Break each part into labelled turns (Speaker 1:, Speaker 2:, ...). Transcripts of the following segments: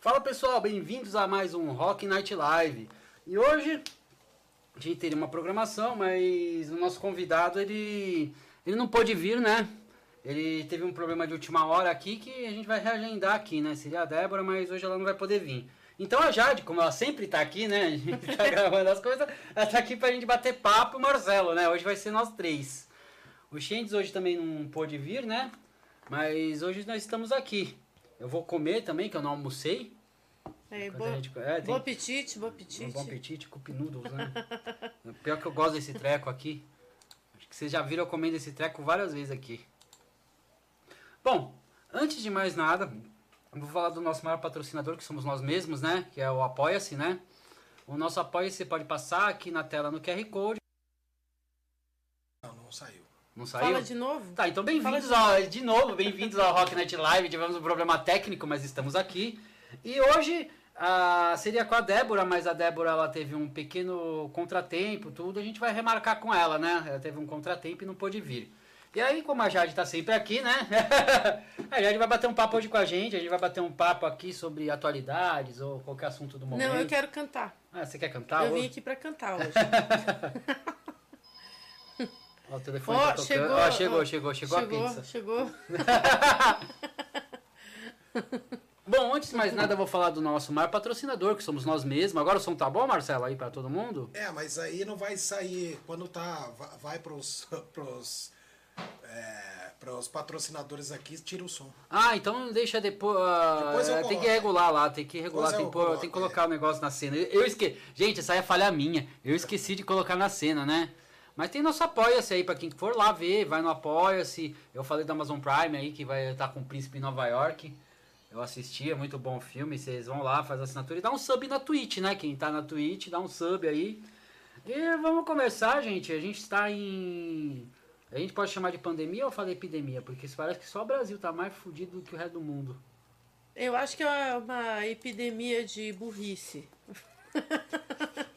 Speaker 1: Fala pessoal, bem-vindos a mais um Rock Night Live. E hoje a gente teria uma programação, mas o nosso convidado ele, ele não pôde vir, né? Ele teve um problema de última hora aqui que a gente vai reagendar aqui, né? Seria a Débora, mas hoje ela não vai poder vir. Então a Jade, como ela sempre tá aqui, né? A gente tá gravando as coisas, ela tá aqui pra gente bater papo Marcelo, né? Hoje vai ser nós três. O Shendes hoje também não pôde vir, né? Mas hoje nós estamos aqui. Eu vou comer também, que eu não almocei.
Speaker 2: É,
Speaker 1: a gente- é, tem-
Speaker 2: bom apetite, bom apetite.
Speaker 1: Um bom apetite, cup noodles, né? Pior que eu gosto desse treco aqui. Acho que vocês já viram eu comendo esse treco várias vezes aqui. Bom, antes de mais nada, vou falar do nosso maior patrocinador, que somos nós mesmos, né? Que é o Apoia-se, né? O nosso Apoia-se você pode passar aqui na tela no QR Code.
Speaker 3: Não, saiu.
Speaker 2: Fala de novo.
Speaker 1: Tá, então bem-vindos ao, de novo, bem-vindos ao Rock Night Live. Tivemos um problema técnico, mas estamos aqui. E hoje ah, seria com a Débora, mas a Débora ela teve um pequeno contratempo, tudo. A gente vai remarcar com ela, né? Ela teve um contratempo e não pôde vir. E aí, como a Jade tá sempre aqui, né? a Jade vai bater um papo hoje com a gente. A gente vai bater um papo aqui sobre atualidades ou qualquer assunto do momento.
Speaker 2: Não, eu quero cantar.
Speaker 1: Ah, você quer cantar
Speaker 2: eu vim
Speaker 1: hoje?
Speaker 2: aqui pra cantar hoje.
Speaker 1: Ó, o telefone
Speaker 2: Ó,
Speaker 1: tá tocando.
Speaker 2: chegou,
Speaker 1: Ó, chegou,
Speaker 2: ó,
Speaker 1: chegou, chegou, a pizza.
Speaker 2: Chegou.
Speaker 1: Bom, antes de mais nada, eu vou falar do nosso maior patrocinador, que somos nós mesmos. Agora o som tá bom, Marcelo, aí pra todo mundo?
Speaker 3: É, mas aí não vai sair quando tá. va- Vai pros. pros é, pros patrocinadores aqui, tira o som.
Speaker 1: Ah, então deixa depois. ah,
Speaker 3: Depois eu
Speaker 1: tem que
Speaker 3: coloco.
Speaker 1: regular lá, tem que regular,
Speaker 3: Depois
Speaker 1: tem
Speaker 3: eu
Speaker 1: que, pôr- tem que
Speaker 3: é.
Speaker 1: colocar o negócio na cena. Eu esqueci. Gente, essa aí é falha minha. Eu esqueci de colocar na cena, né? Mas tem nosso Apoia-se aí pra quem for lá ver, vai no Apoia-se. Eu falei da Amazon Prime aí que vai estar com o Príncipe em Nova York. Eu assisti, é muito bom o filme. Vocês vão lá, faz assinatura e dá um sub na Twitch, né? Quem tá na Twitch, dá um sub aí. E vamos começar, gente. A gente está em. A gente pode chamar de pandemia ou falei epidemia? Porque parece que só o Brasil tá mais fudido do que o resto do mundo.
Speaker 2: Eu acho que é uma epidemia de burrice.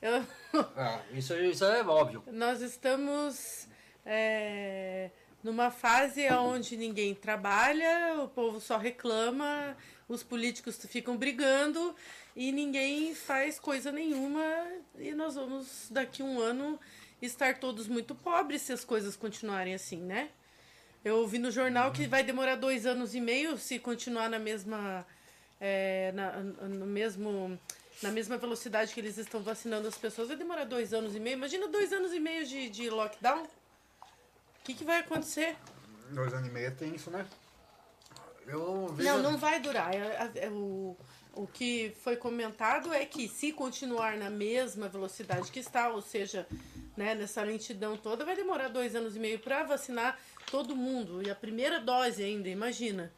Speaker 2: Eu-
Speaker 1: Ah, isso, isso é óbvio.
Speaker 2: nós estamos é, numa fase onde ninguém trabalha, o povo só reclama, os políticos ficam brigando e ninguém faz coisa nenhuma. E nós vamos, daqui um ano, estar todos muito pobres se as coisas continuarem assim, né? Eu ouvi no jornal que vai demorar dois anos e meio se continuar na mesma. é, na, no mesmo, na mesma velocidade que eles estão vacinando as pessoas. Vai demorar dois anos e meio. Imagina dois anos e meio de, de lockdown. O que, que vai acontecer?
Speaker 1: Dois anos e meio é tenso, né? Eu vejo...
Speaker 2: Não, não vai durar. É- é- é o, o que foi comentado é que se continuar na mesma velocidade que está, ou seja, né, nessa lentidão toda, vai demorar dois anos e meio para vacinar todo mundo. E a primeira dose ainda, imagina,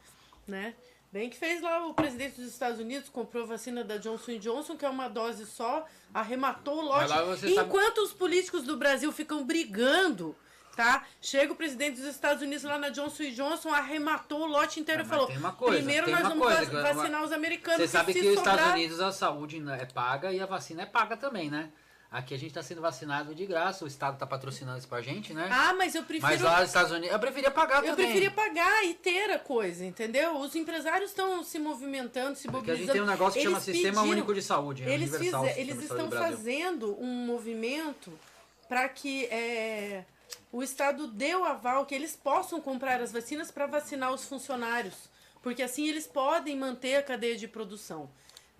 Speaker 2: né? Bem que fez lá o presidente dos Estados Unidos, comprou a vacina da Johnson Johnson, que é uma dose só, arrematou o lote.
Speaker 1: Você sabe-
Speaker 2: Enquanto os políticos do Brasil ficam brigando, tá? Chega o presidente dos Estados Unidos lá na Johnson Johnson, arrematou o lote inteiro e falou:
Speaker 1: coisa,
Speaker 2: primeiro nós vamos
Speaker 1: coisa,
Speaker 2: va-
Speaker 1: que uma-
Speaker 2: vacinar os americanos.
Speaker 1: Você sabe que os
Speaker 2: sobrar-
Speaker 1: Estados Unidos a saúde é paga e a vacina é paga também, né? Aqui a gente tá sendo vacinado de graça, o Estado tá patrocinando isso pra gente, né?
Speaker 2: Ah, mas eu prefiro.
Speaker 1: Mas lá nos Estados Unidos, eu preferia pagar
Speaker 2: Eu
Speaker 1: também.
Speaker 2: preferia pagar e ter a coisa, entendeu? Os empresários estão se movimentando, se
Speaker 1: Porque a
Speaker 2: mobilizando.
Speaker 1: gente tem um negócio que chama
Speaker 2: Eles
Speaker 1: Sistema
Speaker 2: pediram-
Speaker 1: Único de Saúde, é
Speaker 2: Eles,
Speaker 1: universal. Sistema
Speaker 2: eles estão fazendo um movimento para que é, o Estado dê o aval, que eles possam comprar as vacinas para vacinar os funcionários. Porque assim eles podem manter a cadeia de produção.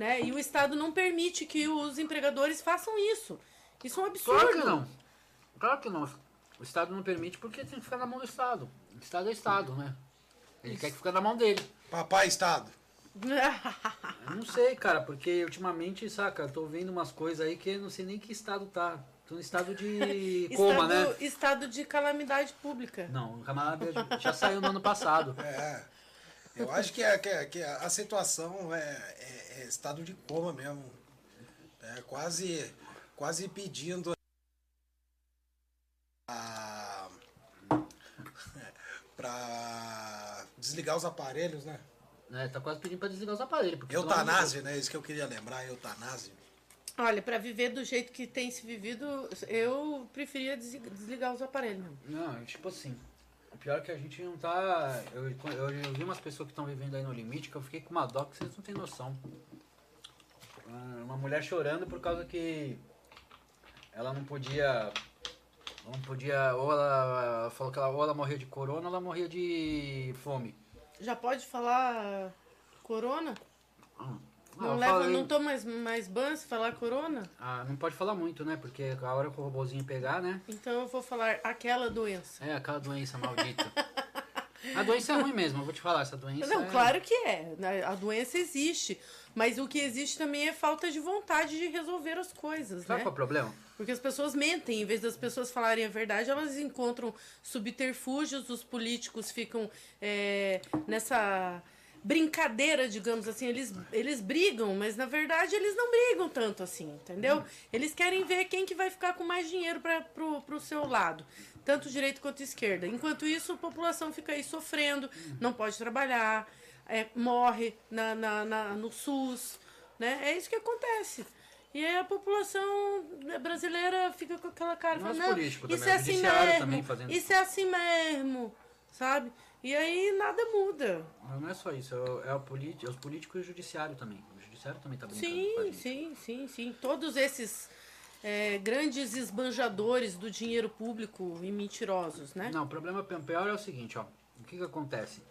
Speaker 2: Né? E o Estado não permite que os empregadores façam isso. Isso é um absurdo.
Speaker 1: Claro que não. Claro que não. O Estado não permite porque tem que ficar na mão do Estado. O Estado é Estado, né? Ele quer que fique na mão dele.
Speaker 3: Papai Estado.
Speaker 1: Eu não sei, cara, porque ultimamente, saca, eu tô vendo umas coisas aí que eu não sei nem que estado tá. Tô no estado de coma,
Speaker 2: estado,
Speaker 1: né?
Speaker 2: estado de calamidade pública.
Speaker 1: Não, o camarada já saiu no ano passado.
Speaker 3: É. Eu acho que, é, que, é, que a situação é, é- é estado de coma mesmo. É quase, quase pedindo a, pra desligar os aparelhos, né?
Speaker 1: né? Tá quase pedindo pra desligar os aparelhos. porque
Speaker 3: Eutanásia, né? Isso que eu queria lembrar, eutanásia.
Speaker 2: Olha, para viver do jeito que tem se vivido, eu preferia des- desligar os aparelhos.
Speaker 1: Não, tipo assim. O pior é que a gente não tá. Eu, eu, eu vi umas pessoas que estão vivendo aí no limite que eu fiquei com uma dó que vocês não têm noção. Ah, Uma mulher chorando por causa que ela não podia. Não podia. Ou ela, ela falou que ela, ou ela morria de corona ou ela morria de fome.
Speaker 2: Já pode falar corona?
Speaker 1: Ah,
Speaker 2: Não, leva,
Speaker 1: falei-
Speaker 2: não toma mais, mais ban se falar corona?
Speaker 1: Ah, não pode falar muito, né? Porque a hora que o robozinho pegar, né?
Speaker 2: Então eu vou falar aquela doença.
Speaker 1: É aquela doença maldita. A doença é ruim mesmo, eu vou te falar, essa doença
Speaker 2: Não,
Speaker 1: é...
Speaker 2: claro que é. né? A doença existe. Mas o que existe também é falta de vontade de resolver as coisas,
Speaker 1: Sabe
Speaker 2: né?
Speaker 1: qual é o problema?
Speaker 2: Porque as pessoas mentem, em vez das pessoas falarem a verdade, elas encontram subterfúgios, os políticos ficam é, nessa brincadeira, digamos assim, eles, eles brigam, mas na verdade eles não brigam tanto assim, entendeu? Eles querem ver quem que vai ficar com mais dinheiro para pro, pro seu lado, tanto direita quanto esquerda. Enquanto isso, a população fica aí sofrendo, não pode trabalhar, é, morre na, na, na- no SUS, né? É isso que acontece. E aí a população brasileira fica com aquela cara, não, isso é assim mesmo,
Speaker 1: também fazendo
Speaker 2: isso é assim mesmo, sabe? E aí nada muda.
Speaker 1: Não é só isso, é, o- é, é os políticos e o judiciário também. O judiciário também tá brincando
Speaker 2: Sim, sim, sim, sim. Todos esses é, grandes esbanjadores do dinheiro público e mentirosos, né?
Speaker 1: Não, o problema pior é o seguinte, ó. O que que acontece?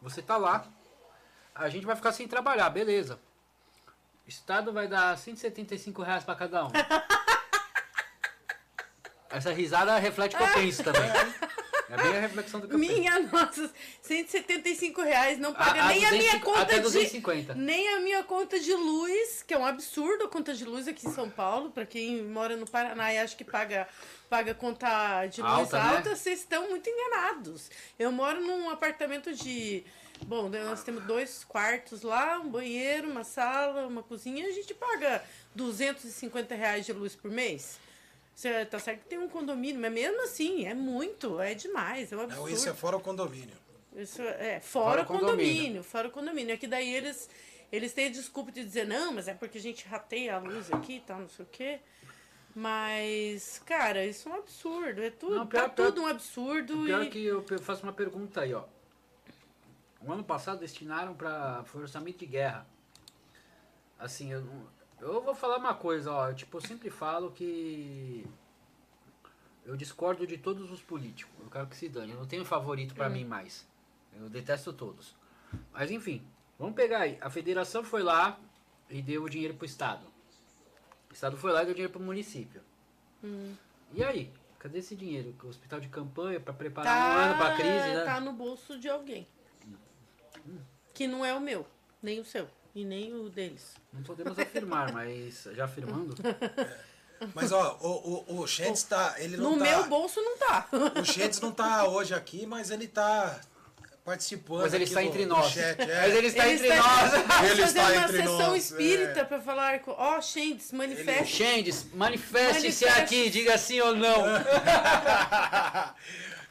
Speaker 1: Você tá lá, a gente vai ficar sem trabalhar, beleza. O Estado vai dar 175 reais pra cada um. Essa risada reflete o que eu penso também. É bem a reflexão do penso.
Speaker 2: Minha nossa, 175 reais não paga
Speaker 1: A-
Speaker 2: nem a minha
Speaker 1: 250
Speaker 2: conta
Speaker 1: até
Speaker 2: de
Speaker 1: 250.
Speaker 2: nem a minha conta de luz, que é um absurdo a conta de luz aqui em São Paulo, pra quem mora no Paraná e acha que paga paga conta de luz
Speaker 1: Alta, né?
Speaker 2: alta, vocês estão muito enganados. Eu moro num apartamento de Bom, nós temos dois quartos lá, um banheiro, uma sala, uma cozinha, a gente paga 250 reais de luz por mês. Você tá certo que tem um condomínio, mas mesmo assim, é muito, é demais, é um absurdo.
Speaker 3: Não, isso é fora o condomínio.
Speaker 2: Isso é, fora,
Speaker 1: Fora
Speaker 2: o
Speaker 1: condomínio.
Speaker 2: condomínio, fora o condomínio. É que daí eles, eles têm a desculpa de dizer, não, mas é porque a gente rateia a luz aqui e tal, não sei o quê. Mas, cara, isso é um absurdo. É tudo,
Speaker 1: Não, pior-
Speaker 2: tá
Speaker 1: pior-
Speaker 2: tudo um absurdo.
Speaker 1: Pior
Speaker 2: e...
Speaker 1: que eu faço uma pergunta aí, ó. O ano passado destinaram para foi orçamento de guerra. Assim, eu, não- eu vou falar uma coisa, ó. Tipo, eu sempre falo que eu discordo de todos os políticos. Eu quero que se dane. Eu não tenho favorito pra mim mais. Eu detesto todos. Mas enfim, vamos pegar aí. A federação foi lá e deu o dinheiro pro estado. O estado foi lá e deu dinheiro pro município. E aí? Cadê esse dinheiro? O hospital de campanha para preparar um ano pra crise, né?
Speaker 2: Tá no bolso de alguém. Que não é o meu, nem o seu, e nem o deles.
Speaker 1: Não podemos afirmar, mas já afirmando.
Speaker 3: Mas ó, o, o, o Sheds tá. Ele não
Speaker 2: no
Speaker 3: tá.
Speaker 2: meu bolso não tá.
Speaker 3: O Sheds não tá hoje aqui, mas ele tá participando.
Speaker 1: Mas ele está entre nós.
Speaker 3: chat, é.
Speaker 1: Mas ele está entre nós.
Speaker 2: Vamos
Speaker 3: Ele
Speaker 2: fazer
Speaker 3: está
Speaker 2: uma
Speaker 3: entre
Speaker 2: sessão
Speaker 3: nós,
Speaker 2: espírita
Speaker 3: é.
Speaker 2: pra falar com. Ó, Xendes, manifeste.
Speaker 1: Xendes, manifeste-se
Speaker 2: Manifeste.
Speaker 1: aqui, diga sim ou não.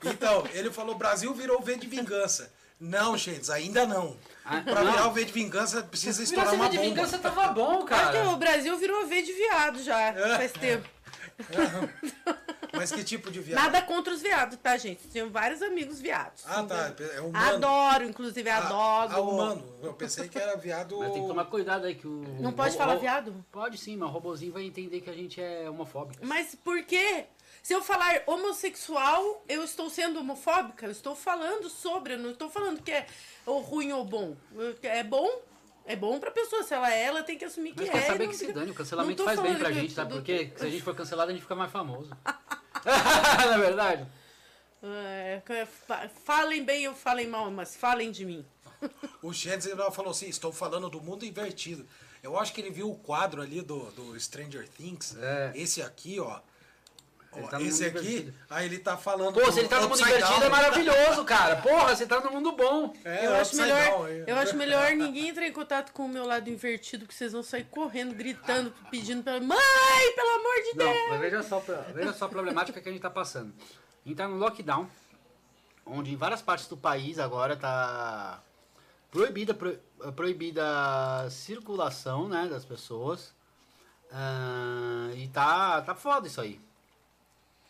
Speaker 3: Então, ele falou: Brasil virou V de vingança. Não, Sheds, ainda não.
Speaker 1: Ah,
Speaker 3: Pra
Speaker 1: não.
Speaker 3: virar o V de vingança, precisa estourar uma
Speaker 1: de
Speaker 3: bomba.
Speaker 1: vingança tava bom,
Speaker 2: Acho que
Speaker 1: cara.
Speaker 2: o Brasil virou V de viado já,
Speaker 3: É.
Speaker 2: faz tempo.
Speaker 3: Mas que tipo de viado?
Speaker 2: Nada contra os viados, tá, gente? Tenho vários amigos viados.
Speaker 3: Ah, tá. É humano.
Speaker 2: Adoro, inclusive,
Speaker 3: Ah,
Speaker 2: adoro.
Speaker 3: Ah, humano. Eu pensei que era viado.
Speaker 1: Mas tem que tomar cuidado aí que o.
Speaker 2: Não pode
Speaker 1: o-
Speaker 2: falar
Speaker 1: o-
Speaker 2: viado?
Speaker 1: Pode sim, mas o robozinho vai entender que a gente é homofóbico.
Speaker 2: Mas por quê? Se eu falar homossexual, eu estou sendo homofóbica? Eu estou falando sobre, eu não estou falando que é ou ruim ou bom. É bom, é bom pra pessoa. Se ela é, ela tem que assumir que
Speaker 1: Mas
Speaker 2: é.
Speaker 1: quer
Speaker 2: e
Speaker 1: saber que se dane, o cancelamento faz bem pra
Speaker 2: que
Speaker 1: gente, sabe por quê? Se a gente for cancelado, a gente fica mais famoso. Na verdade.
Speaker 2: É, fa- falem bem ou falem mal, mas falem de mim.
Speaker 3: O ele falou assim: estou falando do mundo invertido. Eu acho que ele viu o quadro ali do, do Stranger Things.
Speaker 1: É.
Speaker 3: Esse aqui, ó. Ó,
Speaker 1: tá
Speaker 3: esse aqui,
Speaker 1: invertido.
Speaker 3: aí ele tá falando.
Speaker 1: Pô, se ele tá no mundo invertido
Speaker 3: Down.
Speaker 1: é maravilhoso, cara. Porra, você tá no mundo bom.
Speaker 3: É,
Speaker 2: eu, acho melhor,
Speaker 3: Down aí.
Speaker 2: eu acho melhor ninguém entrar em contato com o meu lado invertido, que vocês vão sair correndo, gritando, pedindo pela mãe, pelo amor de Deus.
Speaker 1: Não, veja só, veja só a problemática que a gente tá passando. A gente tá no lockdown, onde em várias partes do país agora tá proibida, pro- proibida a circulação né, das pessoas. Ah, e tá, tá foda isso aí.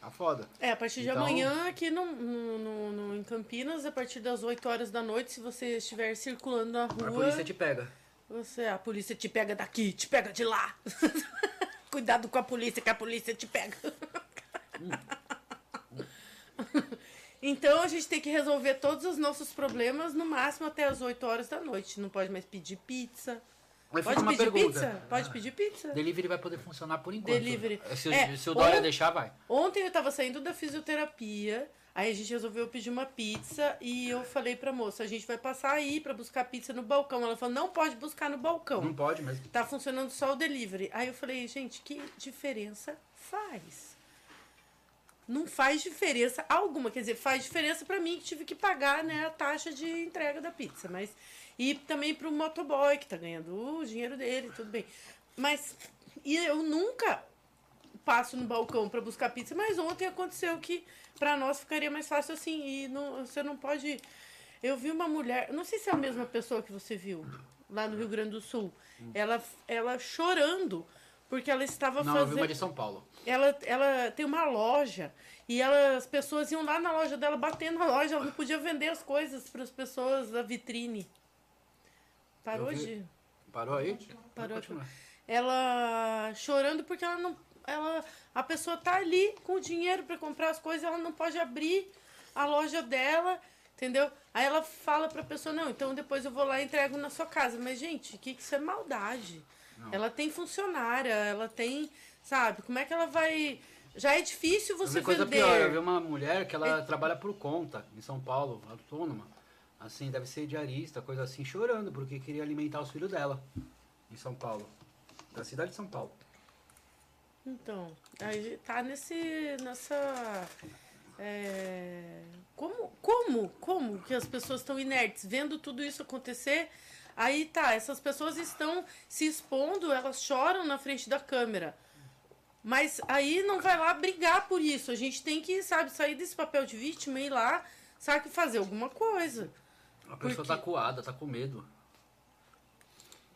Speaker 1: Tá foda.
Speaker 2: É, a partir de
Speaker 1: Então-
Speaker 2: amanhã aqui no, no, no- no- em Campinas, a partir das 8 horas da noite, se você estiver circulando na
Speaker 1: A
Speaker 2: rua,
Speaker 1: polícia te pega.
Speaker 2: você, a polícia te pega daqui, te pega de lá. Cuidado com a polícia, que a polícia te pega. então a gente tem que resolver todos os nossos problemas no máximo até as 8 horas da noite. Não pode mais pedir pizza. Pode pedir
Speaker 1: pergunta.
Speaker 2: pizza? Pode pedir pizza.
Speaker 1: Delivery vai poder funcionar por enquanto.
Speaker 2: Delivery.
Speaker 1: Se, o-
Speaker 2: É,
Speaker 1: se o Dória
Speaker 2: ou-
Speaker 1: deixar, vai.
Speaker 2: Ontem eu tava saindo da fisioterapia, aí a gente resolveu pedir uma pizza e eu falei pra moça, a gente vai passar aí pra buscar pizza no balcão. Ela falou, não pode buscar no balcão.
Speaker 1: Não pode mesmo.
Speaker 2: Tá funcionando só o delivery. Aí eu falei, gente, que diferença faz? Não faz diferença alguma. Quer dizer, faz diferença pra mim que tive que pagar né, a taxa de entrega da pizza. Mas. E também pro motoboy, que tá ganhando o dinheiro dele, tudo bem. Mas. E eu nunca passo no balcão pra buscar pizza, mas ontem aconteceu que pra nós ficaria mais fácil assim. E não, você não pode. Eu vi uma mulher, não sei se é a mesma pessoa que você viu lá no Rio Grande do Sul, ela, ela chorando porque ela estava
Speaker 1: Não, eu vi
Speaker 2: fazendo.
Speaker 1: uma de São Paulo.
Speaker 2: Ela, ela tem uma loja e ela, as pessoas iam lá na loja dela, batendo na loja, ela não podia vender as coisas para as pessoas da vitrine. Parou
Speaker 1: vi.
Speaker 2: de.
Speaker 1: Parou aí?
Speaker 2: Parou. Ela chorando porque ela não. Ela, a pessoa tá ali com o dinheiro para comprar as coisas, ela não pode abrir a loja dela, entendeu? Aí ela fala pra pessoa, não, então depois eu vou lá e entrego na sua casa. Mas, gente, que, que isso é maldade. Ela tem funcionária, ela tem. Sabe, como é que ela vai. Já é difícil você
Speaker 1: vi coisa
Speaker 2: vender.
Speaker 1: pior, eu vi uma mulher que ela trabalha por conta em São Paulo, autônoma. Assim, deve ser diarista, coisa assim, chorando porque queria alimentar os filhos dela em São Paulo. Da cidade de São Paulo.
Speaker 2: Então, aí tá nesse. nessa. é, como, como, como que as pessoas estão inertes, vendo tudo isso acontecer? Aí tá, essas pessoas estão se expondo, elas choram na frente da câmera. Mas aí não vai lá brigar por isso. A gente tem que, sabe, sair desse papel de vítima e ir lá, sabe, fazer alguma coisa.
Speaker 1: A pessoa tá
Speaker 2: quê?
Speaker 1: coada, tá com medo.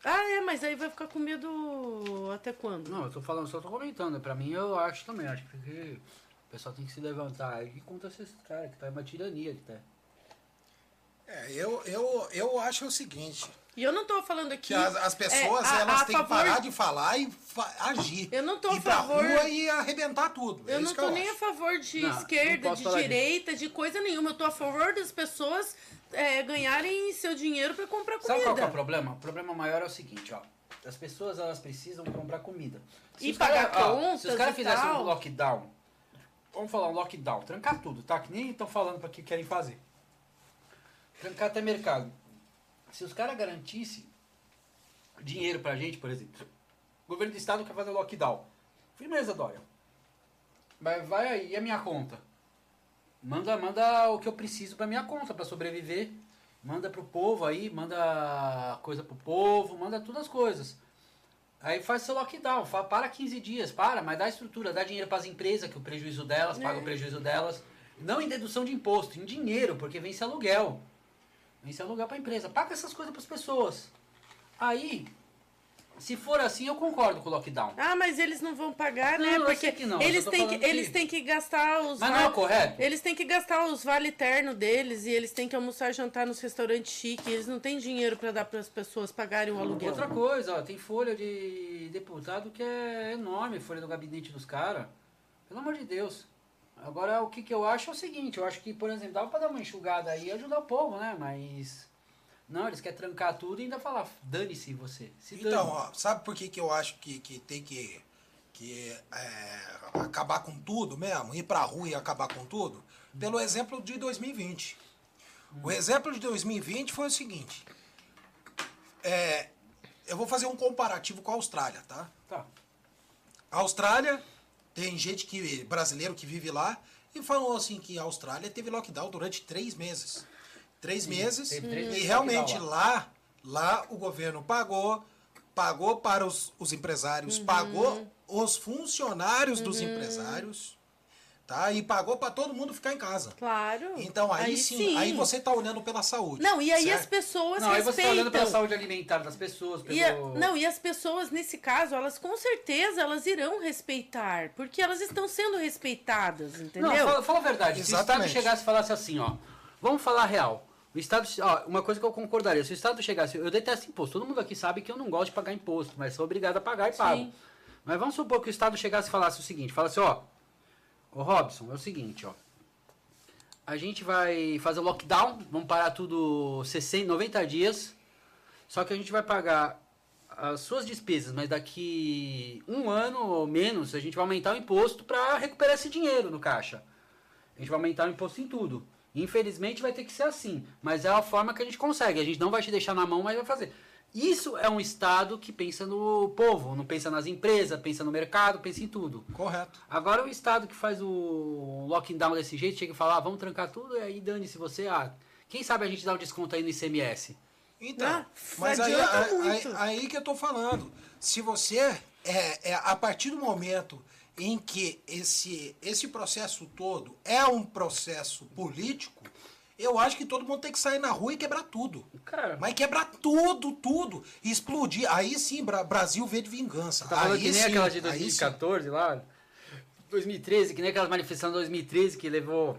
Speaker 2: Ah, é, mas aí vai ficar com medo até quando?
Speaker 1: Não, eu tô falando, só tô comentando. Pra mim, eu acho também. Acho que o pessoal tem que se levantar e contra esses caras, que tá uma tirania que tá.
Speaker 3: É, eu, eu, eu acho o seguinte,
Speaker 2: E eu não tô falando aqui.
Speaker 3: que as, as pessoas
Speaker 2: é, a-
Speaker 3: elas
Speaker 2: a
Speaker 3: têm que
Speaker 2: favor-
Speaker 3: parar de falar e fa- agir.
Speaker 2: Eu não tô a
Speaker 3: Ir pra
Speaker 2: favor-
Speaker 3: rua e arrebentar tudo. é
Speaker 2: Eu
Speaker 3: isso
Speaker 2: não
Speaker 3: que
Speaker 2: tô
Speaker 3: eu
Speaker 2: nem a
Speaker 3: acho.
Speaker 2: favor de
Speaker 1: Não, não
Speaker 2: esquerda,
Speaker 1: posso
Speaker 2: de direita, de coisa nenhuma. Eu tô a favor das pessoas é, ganharem seu dinheiro pra comprar comida.
Speaker 1: Sabe qual que é o problema? O problema maior é o seguinte, ó. As pessoas, elas precisam comprar comida.
Speaker 2: E
Speaker 1: os
Speaker 2: pagar
Speaker 1: cara- ó,
Speaker 2: contas
Speaker 1: Se os caras
Speaker 2: e
Speaker 1: fizessem um lockdown, vamos falar um lockdown, trancar tudo, tá? Que nem estão falando para que querem fazer. Trancar até mercado. Se os caras garantissem dinheiro pra gente, por exemplo, o governo do estado quer fazer lockdown. Firmeza, Dória. Mas vai aí, e a minha conta? Manda, manda o que eu preciso pra minha conta, pra sobreviver. Manda pro povo aí, manda coisa pro povo, manda todas as coisas. Aí faz seu lockdown, fa- para 15 dias, para, mas dá estrutura, dá dinheiro pras empresas, que o prejuízo delas, paga o prejuízo delas. Não em dedução de imposto, em dinheiro, porque vence aluguel. Vence aluguel pra empresa. Paga essas coisas pras pessoas. Aí, se for assim, eu concordo com o lockdown.
Speaker 2: Ah, mas eles não vão pagar,
Speaker 1: Não,
Speaker 2: né? Porque
Speaker 1: que não,
Speaker 2: eles têm que,
Speaker 1: que-
Speaker 2: eles têm que gastar os
Speaker 1: Mas não é correto?
Speaker 2: Eles têm que gastar os vale terno deles e eles têm que almoçar e jantar nos restaurantes chiques. Eles não têm dinheiro pra dar para as pessoas pagarem o aluguel.
Speaker 1: Outra coisa, ó, tem folha de deputado que é enorme, folha do gabinete dos caras. Pelo amor de Deus. Agora, o que, que eu acho é o seguinte, eu acho que, por exemplo, dá pra dar uma enxugada aí e ajudar o povo, né? Mas. Não, eles querem trancar tudo e ainda falar, dane-se você. Se
Speaker 3: Então,
Speaker 1: dane.
Speaker 3: ó, sabe por que, que eu acho que, que tem que, que é, acabar com tudo mesmo? Ir pra rua e acabar com tudo? Pelo exemplo de 2020. O exemplo de 2020 foi o seguinte. É, eu vou fazer um comparativo com a Austrália, tá?
Speaker 1: Tá.
Speaker 3: A Austrália, tem gente que brasileiro que vive lá e falou assim que a Austrália teve lockdown durante três meses. Três meses.
Speaker 1: teve três
Speaker 3: e
Speaker 1: meses de
Speaker 3: realmente
Speaker 1: lockdown
Speaker 3: lá, lá o governo pagou, pagou para os, os empresários, pagou os funcionários dos empresários, tá? E pagou para todo mundo ficar em casa.
Speaker 2: Claro.
Speaker 3: Então aí,
Speaker 2: Aí
Speaker 3: sim,
Speaker 2: sim.
Speaker 3: aí você tá olhando pela saúde.
Speaker 2: Não, e aí
Speaker 3: certo?
Speaker 2: as pessoas
Speaker 1: Não, aí você tá olhando pela
Speaker 2: respeitam.
Speaker 1: saúde alimentar das pessoas, pelo...
Speaker 2: E a- não, e as pessoas, nesse caso, elas com certeza elas irão respeitar, porque elas estão sendo respeitadas, entendeu?
Speaker 1: Não, fala, fala a verdade. Se o Estado
Speaker 3: Exatamente.
Speaker 1: chegasse e falasse assim, ó, vamos falar a real. O Estado, ó, uma coisa que eu concordaria, se o Estado chegasse, eu detesto imposto, todo mundo aqui sabe que eu não gosto de pagar imposto, mas sou obrigado a pagar e pago.
Speaker 2: Sim.
Speaker 1: Mas vamos supor que o Estado chegasse e falasse o seguinte, falasse, ó, ô Robson, é o seguinte, ó, a gente vai fazer o lockdown, vamos parar tudo 60, 90 dias, só que a gente vai pagar as suas despesas, mas daqui um ano ou menos a gente vai aumentar o imposto para recuperar esse dinheiro no caixa. A gente vai aumentar o imposto em tudo. Infelizmente vai ter que ser assim, mas é a forma que a gente consegue. A gente não vai te deixar na mão, mas vai fazer. Isso é um Estado que pensa no povo, não pensa nas empresas, pensa no mercado, pensa em tudo.
Speaker 3: Correto.
Speaker 1: Agora o Estado que faz o lockdown desse jeito, chega e fala, ah, vamos trancar tudo, e aí dane-se você, ah, quem sabe a gente dá um desconto aí no ICMS.
Speaker 3: Então,
Speaker 2: Ah,
Speaker 3: mas aí,
Speaker 2: adianta
Speaker 3: aí,
Speaker 2: muito.
Speaker 3: aí- aí que eu tô falando. Se você, é, é, a partir do momento em que esse, esse processo todo é um processo político, eu acho que todo mundo tem que sair na rua e quebrar tudo.
Speaker 1: Cara,
Speaker 3: Mas quebrar tudo, tudo. E explodir. Aí sim, Bra- Brasil vê de vingança.
Speaker 1: Tá
Speaker 3: aí
Speaker 1: que nem
Speaker 3: sim,
Speaker 1: aquela de
Speaker 3: aí sim.
Speaker 1: 2014 lá, 2013, que nem aquelas manifestações de 2013 que levou.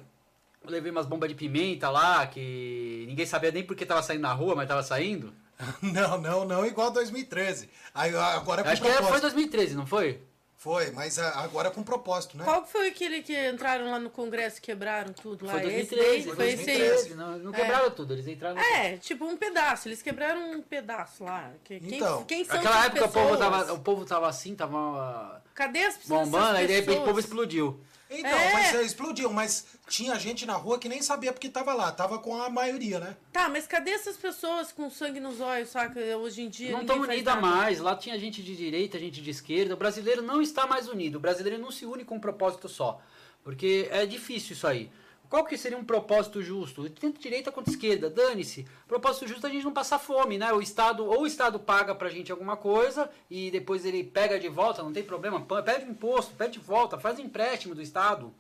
Speaker 1: Eu levei umas bombas de pimenta lá, que ninguém sabia nem por que tava saindo na rua, mas tava saindo.
Speaker 3: Não, não, não igual 2013. Aí, agora é
Speaker 1: Acho que era- foi
Speaker 3: propósito.
Speaker 1: 2013, não foi?
Speaker 3: Foi, mas ah, agora é com propósito, né?
Speaker 2: Qual foi aquele que entraram lá no Congresso e quebraram tudo lá?
Speaker 1: Foi
Speaker 2: Esse
Speaker 1: 2013.
Speaker 2: daí?
Speaker 1: Foi
Speaker 2: Foi esse aí.
Speaker 1: 2013. Não, não
Speaker 2: É.
Speaker 1: quebraram tudo, eles entraram no.
Speaker 2: É, tipo um pedaço. Eles quebraram um pedaço lá. Que- Quem,
Speaker 3: Então,
Speaker 2: quem são
Speaker 1: Naquela época o povo, tava, o povo tava assim, tava
Speaker 2: Cadê as pessoas?
Speaker 1: bombando, aí de repente o povo explodiu.
Speaker 3: Então,
Speaker 2: É.
Speaker 3: mas é, explodiu, mas tinha gente na rua que nem sabia porque tava lá, tava com a maioria, né?
Speaker 2: Tá, mas cadê essas pessoas com sangue nos olhos, saca? Hoje em dia
Speaker 1: Não estão unidas
Speaker 2: nada.
Speaker 1: mais. Lá tinha gente de direita, gente de esquerda. O brasileiro não está mais unido. O brasileiro não se une com um propósito só. Porque é difícil isso aí. Qual que seria um propósito justo? Tanto direita quanto esquerda, dane-se. Propósito justo é a gente não passar fome, né? O Estado, ou o Estado paga pra gente alguma coisa e depois ele pega de volta, não tem problema, pede imposto, pede de volta, faz empréstimo do Estado.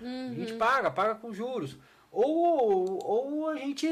Speaker 1: A
Speaker 2: Uhum.
Speaker 1: gente paga, paga com juros. Ou, ou a gente,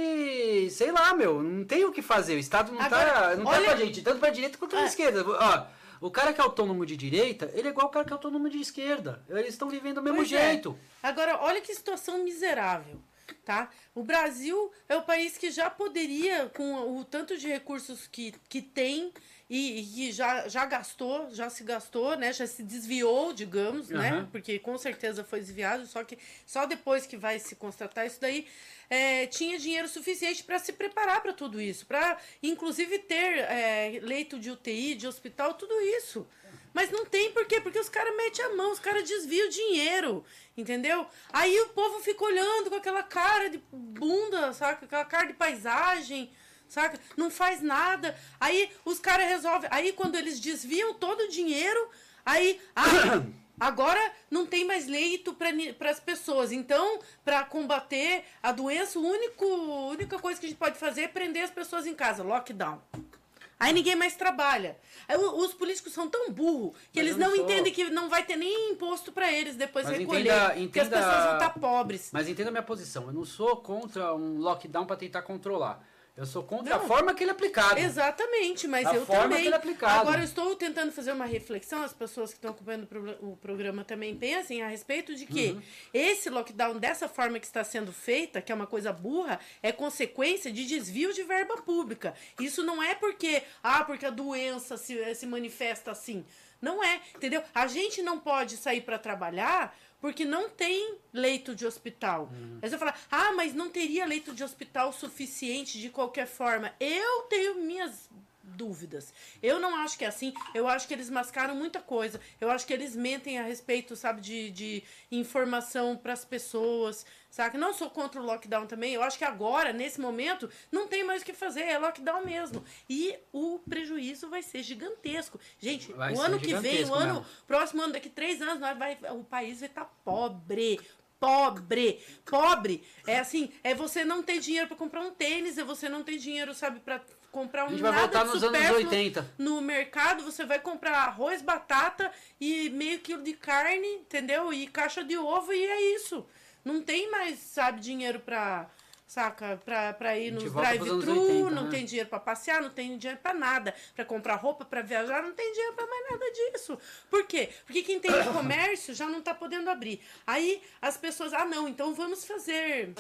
Speaker 1: sei lá, meu, não tem o que fazer. O Estado não,
Speaker 2: Agora,
Speaker 1: tá, não
Speaker 2: olha-
Speaker 1: tá com a gente, tanto pra direita quanto pra
Speaker 2: É.
Speaker 1: esquerda. Ó, o cara que é autônomo de direita, ele é igual o cara que é autônomo de esquerda. Eles estão vivendo do mesmo
Speaker 2: Pois é.
Speaker 1: jeito.
Speaker 2: Agora, olha que situação miserável, tá? O Brasil é o país que já poderia, com o tanto de recursos que, que tem e, que já, já gastou, já se gastou, né? Já se desviou, digamos, né?
Speaker 1: Aham.
Speaker 2: Porque com certeza foi desviado, só que só depois que vai se constatar isso daí, é, tinha dinheiro suficiente para se preparar para tudo isso, para inclusive ter é, leito de UTI, de hospital, tudo isso. Mas não tem por quê? Porque os caras metem a mão, os caras desviam o dinheiro, entendeu? Aí o povo fica olhando com aquela cara de bunda, saca? Aquela cara de paisagem, saca? Não faz nada. Aí os caras resolvem. Aí quando eles desviam todo o dinheiro, aí. Ah, agora não tem mais leito para as pessoas. Então, para combater a doença, o único, a única coisa que a gente pode fazer é prender as pessoas em casa lockdown. Aí ninguém mais trabalha. Aí os políticos são tão burros que
Speaker 1: Mas
Speaker 2: eles
Speaker 1: não sou.
Speaker 2: entendem que não vai ter nem imposto pra eles depois
Speaker 1: Mas
Speaker 2: recolher.
Speaker 1: entenda-
Speaker 2: Porque as
Speaker 1: entenda-
Speaker 2: pessoas vão estar pobres.
Speaker 1: Mas entenda a minha posição. Eu não sou contra um lockdown para tentar controlar. Eu sou contra
Speaker 2: Não.
Speaker 1: a forma que ele é aplicado.
Speaker 2: Exatamente, mas
Speaker 1: Da
Speaker 2: eu
Speaker 1: forma
Speaker 2: também.
Speaker 1: que ele é aplicado.
Speaker 2: Agora eu estou tentando fazer uma reflexão, as pessoas que estão acompanhando o programa também pensem a respeito de que
Speaker 1: Uhum.
Speaker 2: esse lockdown, dessa forma que está sendo feita, que é uma coisa burra, é consequência de desvio de verba pública. Isso não é porque, ah, porque a doença se, se manifesta assim. Não é, entendeu? A gente não pode sair para trabalhar porque não tem leito de hospital. Aí você fala, ah, mas não teria leito de hospital suficiente de qualquer forma. Eu tenho minhas dúvidas. Eu não acho que é assim. Eu acho que eles mascaram muita coisa. Eu acho que eles mentem a respeito, sabe, de, de informação para as pessoas, sabe? Não sou contra o lockdown também. Eu acho que agora, nesse momento, não tem mais o que fazer. É lockdown mesmo. E o prejuízo vai ser gigantesco. Gente,
Speaker 1: Vai
Speaker 2: o ano que vem, o ano,
Speaker 1: mesmo.
Speaker 2: próximo ano, daqui três anos, nós vai, o país vai estar pobre. Pobre, pobre. É assim, é você não ter dinheiro para comprar um tênis, é você não ter dinheiro, sabe, para comprar um
Speaker 1: A gente vai
Speaker 2: nada
Speaker 1: voltar
Speaker 2: de
Speaker 1: nos anos
Speaker 2: supérfluo
Speaker 1: 80.
Speaker 2: no mercado, você vai comprar arroz, batata e meio quilo de carne, entendeu? E caixa de ovo e é isso. Não tem mais, sabe, dinheiro pra, saca, pra, pra ir nos drive-thru,
Speaker 1: 80,
Speaker 2: não
Speaker 1: né?
Speaker 2: tem dinheiro pra passear, não tem dinheiro pra nada, pra comprar roupa, pra viajar, não tem dinheiro pra mais nada disso. Por quê? Porque quem tem comércio já não tá podendo abrir. Aí as pessoas, ah, não, então vamos fazer.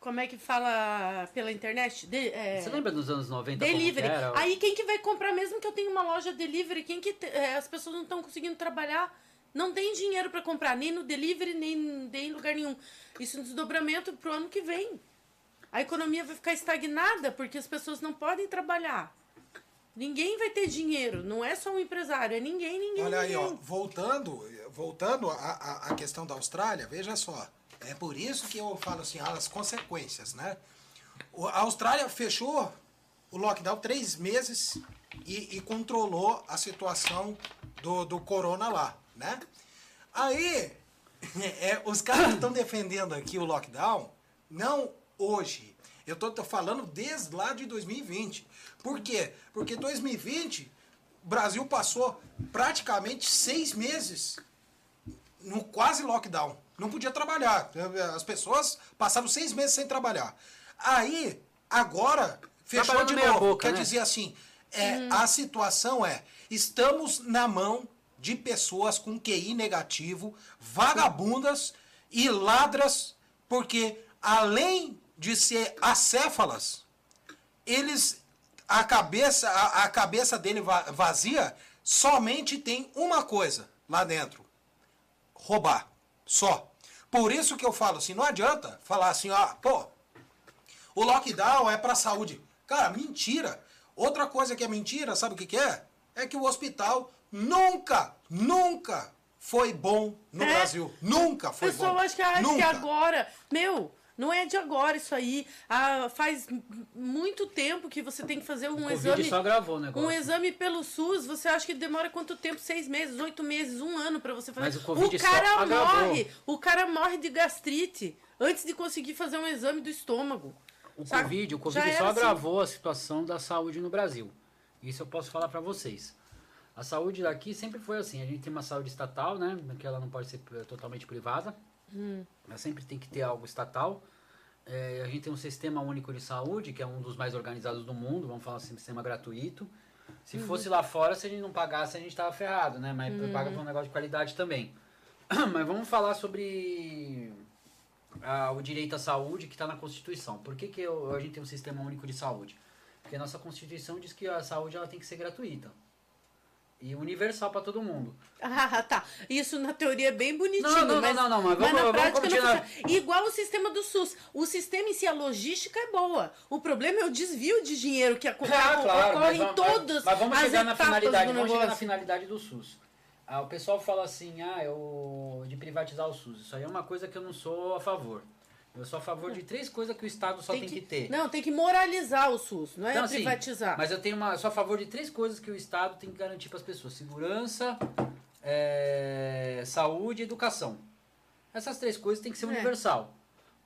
Speaker 2: Como é que fala pela internet? De- é,
Speaker 1: Você lembra dos anos 90? como
Speaker 2: Delivery.
Speaker 1: que era?
Speaker 2: Aí quem que vai comprar, mesmo que eu tenha uma loja delivery, quem que te- é, as pessoas não estão conseguindo trabalhar, não tem dinheiro para comprar, nem no delivery, nem, nem em lugar nenhum. Isso é um desdobramento pro ano que vem. A economia vai ficar estagnada porque as pessoas não podem trabalhar. Ninguém vai ter dinheiro, não é só um empresário, é ninguém, ninguém,
Speaker 3: Olha aí, ó,
Speaker 2: ninguém.
Speaker 3: voltando, voltando à, à questão da Austrália, veja só. É por isso que eu falo assim, as consequências, né? A Austrália fechou o lockdown três meses e, e controlou a situação do, do corona lá, né? Aí, é, os caras estão defendendo aqui o lockdown, não hoje. Eu tô, tô falando desde lá de 2020. Por quê? Porque 2020, o Brasil passou praticamente seis meses no quase lockdown. Não podia trabalhar. As pessoas passaram seis meses sem trabalhar. Aí, agora, fechou de novo.
Speaker 1: boca,
Speaker 3: Quer
Speaker 1: né?
Speaker 3: dizer assim, é, a situação é, estamos na mão de pessoas com QI negativo, vagabundas e ladras, porque além de ser acéfalas, eles a cabeça a, a cabeça dele va- vazia somente tem uma coisa lá dentro roubar só. Por isso que eu falo assim não adianta falar assim ó pô o lockdown é para saúde. Cara mentira. Outra coisa que é mentira sabe o que, que é? É que o hospital nunca nunca foi bom no
Speaker 2: É.
Speaker 3: Brasil. Nunca foi
Speaker 2: pessoal
Speaker 3: bom.
Speaker 2: acha que, acha que agora. Meu, não é de agora isso aí. Ah, faz muito tempo que você tem que fazer um
Speaker 1: Covid
Speaker 2: exame.
Speaker 1: só agravou o negócio.
Speaker 2: Um exame pelo SUS, você acha que demora quanto tempo? Seis meses, oito meses, um ano pra você fazer.
Speaker 1: Mas o Covid só
Speaker 2: cara morre, o cara morre de gastrite antes de conseguir fazer um exame do estômago.
Speaker 1: O
Speaker 2: Saca?
Speaker 1: Covid, o Covid só
Speaker 2: assim.
Speaker 1: agravou a situação da saúde no Brasil. Isso eu posso falar pra vocês. A saúde daqui sempre foi assim. A gente tem uma saúde estatal, né? Que ela não pode ser eh, totalmente privada.
Speaker 2: Hum.
Speaker 1: Ela sempre tem que ter algo estatal. Eh, a gente tem um sistema único de saúde, que é um dos mais organizados do mundo. Vamos falar assim, sistema gratuito. Se
Speaker 2: Uhum.
Speaker 1: fosse lá fora, se a gente não pagasse, a gente tava ferrado, né? Mas
Speaker 2: Uhum.
Speaker 1: paga por um negócio de qualidade também. Mas vamos falar sobre ah, o direito à saúde que está na Constituição. Por que, que eu- a gente tem um sistema único de saúde? Porque a nossa Constituição diz que a saúde ela tem que ser gratuita e universal para todo mundo.
Speaker 2: Ah, tá. Isso na teoria é bem bonitinho.
Speaker 1: Não, não,
Speaker 2: mas,
Speaker 1: não, não, mas vamos-
Speaker 2: na
Speaker 1: vamos
Speaker 2: prática
Speaker 1: continuar.
Speaker 2: não. Igual o sistema do SUS. O sistema em si, a logística é boa. O problema é o desvio de dinheiro que ocorre, ocorre em todas
Speaker 1: mas vamos
Speaker 2: as
Speaker 1: chegar na finalidade,
Speaker 2: do
Speaker 1: vamos chegar na finalidade do SUS. Ah, o pessoal fala assim, ah, eu de privatizar o SUS. Isso aí é uma coisa que eu não sou a favor. Eu sou a favor de três coisas que o Estado só tem, que, ter.
Speaker 2: Não, tem que moralizar o SUS, não é
Speaker 1: Então, assim,
Speaker 2: privatizar.
Speaker 1: Mas eu tenho uma, sou a favor de três coisas que o Estado tem que garantir para as pessoas: segurança, é, saúde e educação. Essas três coisas têm que ser
Speaker 2: É.
Speaker 1: universal.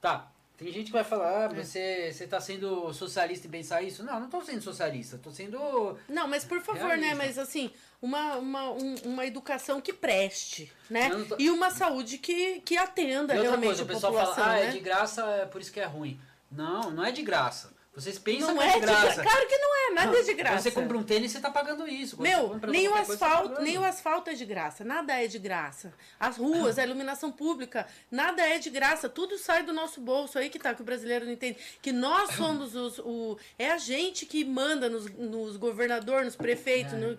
Speaker 1: Tá. Tem gente que vai falar, ah, você você está sendo socialista e pensar isso? Não, não estou sendo socialista, estou sendo
Speaker 2: Não, mas por favor, né?
Speaker 1: Realista.
Speaker 2: Mas assim, uma, uma, um- uma educação que preste, né?
Speaker 1: Tô-
Speaker 2: E uma saúde que, que atenda
Speaker 1: E outra
Speaker 2: realmente
Speaker 1: coisa, o pessoal fala, ah,
Speaker 2: né?
Speaker 1: é de graça, é por isso que é ruim. Não, não é de graça. Vocês pensam
Speaker 2: Não
Speaker 1: que
Speaker 2: é
Speaker 1: é
Speaker 2: de graça. Claro que não é, nada é de graça.
Speaker 1: Você compra um tênis, você tá pagando isso. Quando
Speaker 2: Meu, nem o
Speaker 1: coisa, tá
Speaker 2: asfalto,
Speaker 1: pagando.
Speaker 2: nem o asfalto é de graça, nada é de graça. As ruas, a iluminação pública, nada é de graça, tudo sai do nosso bolso aí que tá, que o brasileiro não entende. Que nós somos os, o, é a gente que manda nos, nos governadores, nos prefeitos,
Speaker 1: É.
Speaker 2: no-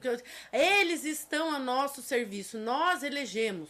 Speaker 2: eles estão a nosso serviço, nós elegemos.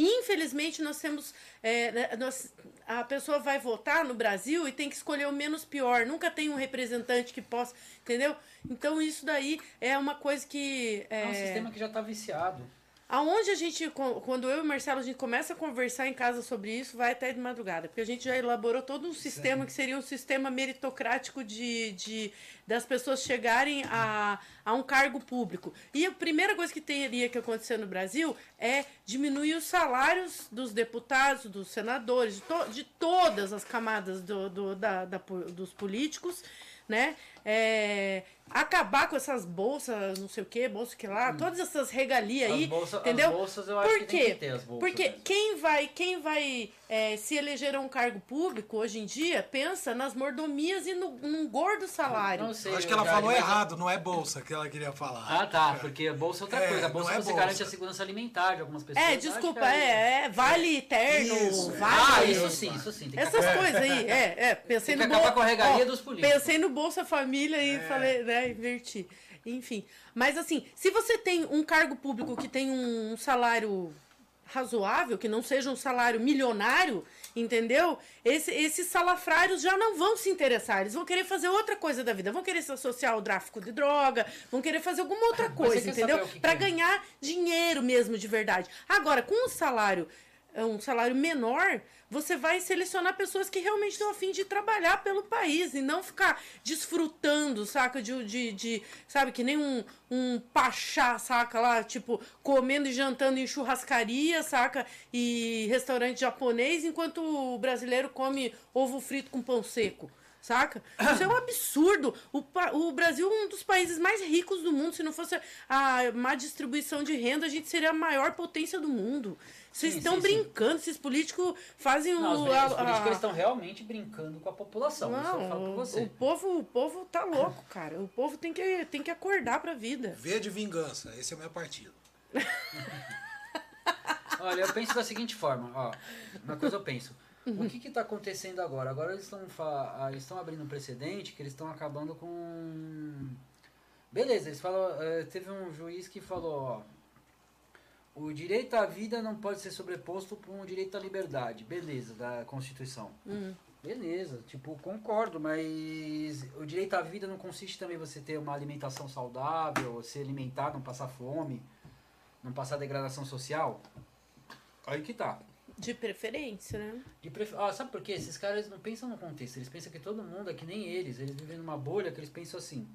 Speaker 2: Infelizmente, nós temos. é, né, nós- a pessoa vai votar no Brasil e tem que escolher o menos pior. Nunca tem um representante que possa. Entendeu? Então, isso daí é uma coisa que.
Speaker 1: É um
Speaker 2: é,
Speaker 1: sistema que já tá viciado.
Speaker 2: Aonde a gente, quando eu e o Marcelo, a gente começa a conversar em casa sobre isso, vai até de madrugada. Porque a gente já elaborou todo um sistema que seria um sistema meritocrático de, de das pessoas chegarem a, a um cargo público. E a primeira coisa que teria que acontecer no Brasil é diminuir os salários dos deputados, dos senadores, de, to- de todas as camadas do, do- da, da dos políticos, né? É, acabar com essas bolsas, não sei o que, bolsa que lá, todas essas regalias aí,
Speaker 1: As bolsa- as
Speaker 2: entendeu?
Speaker 1: bolsas eu acho
Speaker 2: Por
Speaker 1: que
Speaker 2: quê?
Speaker 1: tem que ter as bolsas
Speaker 2: Porque
Speaker 1: mesmo.
Speaker 2: quem vai, quem vai é, se eleger a um cargo público hoje em dia pensa nas mordomias e no, num gordo salário.
Speaker 1: Não sei,
Speaker 3: Eu acho que ela falou
Speaker 1: mas-
Speaker 3: errado, não é bolsa que ela queria falar.
Speaker 1: Ah, tá, porque bolsa é outra
Speaker 3: É,
Speaker 1: coisa. A
Speaker 3: não
Speaker 1: bolsa
Speaker 3: é
Speaker 1: você
Speaker 3: bolsa.
Speaker 1: garante a segurança alimentar de algumas pessoas.
Speaker 2: É, desculpa,
Speaker 1: que
Speaker 2: é, é vale eterno,
Speaker 3: Isso, é.
Speaker 2: vale.
Speaker 1: Ah, isso sim, isso sim. Tem que
Speaker 2: Essas coisas aí, é, é. Pensei
Speaker 1: Tem que
Speaker 2: no
Speaker 1: acabar
Speaker 2: Bol-
Speaker 1: com a regalia
Speaker 2: ó,
Speaker 1: dos políticos.
Speaker 2: Pensei no Bolsa Família e falei, né, inverti. Enfim. Mas assim, se você tem um cargo público que tem um salário razoável, que não seja um salário milionário, entendeu? Esse- esses salafrários já não vão se interessar. Eles vão querer fazer outra coisa da vida. Vão querer se associar ao tráfico de droga, vão querer fazer alguma outra coisa, entendeu?
Speaker 1: o que é?
Speaker 2: ganhar dinheiro mesmo de verdade. Agora, com um salário é, um salário menor, você vai selecionar pessoas que realmente estão a fim de trabalhar pelo país e não ficar desfrutando, saca? De, de, de- sabe, que nem um, um pachá, saca? Lá, tipo, comendo e jantando em churrascaria, saca? E restaurante japonês, enquanto o brasileiro come ovo frito com pão seco. Saca? Isso é um absurdo. O, pa- o Brasil é um dos países mais ricos do mundo. Se não fosse a má distribuição de renda, a gente seria a maior potência do mundo. Vocês estão
Speaker 1: sim, sim.
Speaker 2: brincando, esses políticos fazem
Speaker 1: Não, os,
Speaker 2: o.
Speaker 1: os
Speaker 2: a-
Speaker 1: políticos
Speaker 2: a-
Speaker 1: eles estão realmente brincando com a população.
Speaker 2: Não,
Speaker 1: você.
Speaker 2: o, o povo, o povo tá louco, cara. O povo tem que, tem que acordar pra vida.
Speaker 3: V de vingança, esse é o meu partido.
Speaker 1: Olha, eu penso da seguinte forma, ó. Uma coisa eu penso. O que está acontecendo agora? Agora eles estão ah, abrindo um precedente que eles estão acabando com. Beleza, eles falam. eh, teve um juiz que falou, ó. O direito à vida não pode ser sobreposto por um direito à liberdade. Beleza, da Constituição. Beleza, tipo, concordo, mas o direito à vida não consiste também você ter uma alimentação saudável, se alimentar, não passar fome, não passar degradação social? Aí que tá.
Speaker 2: De preferência, né?
Speaker 1: De pref... ah, sabe por quê? Esses caras não pensam no contexto, eles pensam que todo mundo é que nem eles, eles vivem numa bolha que eles pensam assim.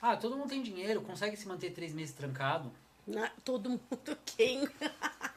Speaker 1: Ah, todo mundo tem dinheiro, consegue se manter três meses trancado.
Speaker 2: Na- todo mundo quem?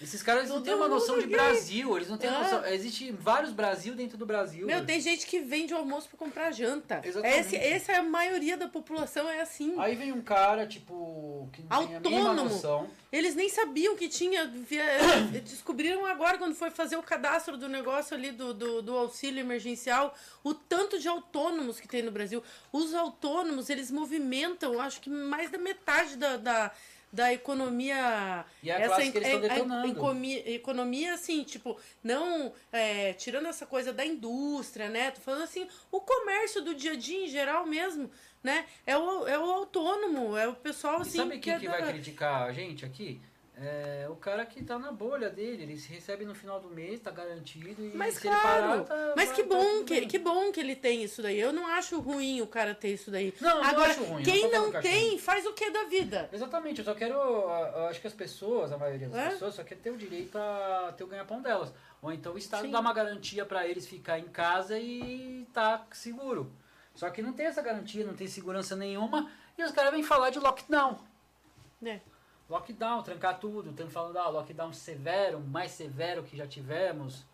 Speaker 1: Esses caras não
Speaker 2: Todo
Speaker 1: têm uma noção de
Speaker 2: gay.
Speaker 1: Brasil, eles não têm
Speaker 2: Ah.
Speaker 1: noção. Existe vários Brasil dentro do Brasil.
Speaker 2: Meu, tem gente que vende almoço pra comprar janta.
Speaker 1: Exatamente.
Speaker 2: Esse, essa é a maioria da população, é assim.
Speaker 1: Aí vem um cara, tipo, que não tem a
Speaker 2: Autônomo.
Speaker 1: noção.
Speaker 2: Eles nem sabiam que tinha. via- Descobriram agora, quando foi fazer o cadastro do negócio ali do, do, do auxílio emergencial, o tanto de autônomos que tem no Brasil. Os autônomos, eles movimentam, acho que mais da metade da. da da economia
Speaker 1: E é a classe que eles estão
Speaker 2: a- a-
Speaker 1: detonando.
Speaker 2: economia, economia assim tipo não é, tirando essa coisa da indústria né tô falando assim o comércio do dia a dia em geral mesmo né é o, é o autônomo é o pessoal
Speaker 1: E
Speaker 2: assim
Speaker 1: sabe quem
Speaker 2: é
Speaker 1: que
Speaker 2: da-
Speaker 1: vai criticar a gente aqui? É o cara que tá na bolha dele, ele se recebe no final do mês, tá garantido. E
Speaker 2: Mas
Speaker 1: ele
Speaker 2: claro,
Speaker 1: parar, tá-
Speaker 2: mas que
Speaker 1: tá
Speaker 2: bom
Speaker 1: tudo
Speaker 2: que,
Speaker 1: bem.
Speaker 2: que bom que ele tem isso daí. Eu não acho ruim o cara ter isso daí.
Speaker 1: Não, eu não
Speaker 2: Agora,
Speaker 1: acho ruim,
Speaker 2: quem
Speaker 1: não
Speaker 2: não tem,
Speaker 1: ruim.
Speaker 2: faz o que da vida?
Speaker 1: Exatamente, eu só quero. Eu acho que as pessoas, a maioria das
Speaker 2: É?
Speaker 1: pessoas, só quer ter o direito a ter o ganha-pão delas. Ou então o Estado
Speaker 2: Sim.
Speaker 1: dá uma garantia pra eles ficar em casa e tá seguro. Só que não tem essa garantia, não tem segurança nenhuma. E os caras vêm falar de lockdown.
Speaker 2: né?
Speaker 1: Lockdown, trancar tudo. Estão falando, ah, lockdown severo, mais severo que já tivemos.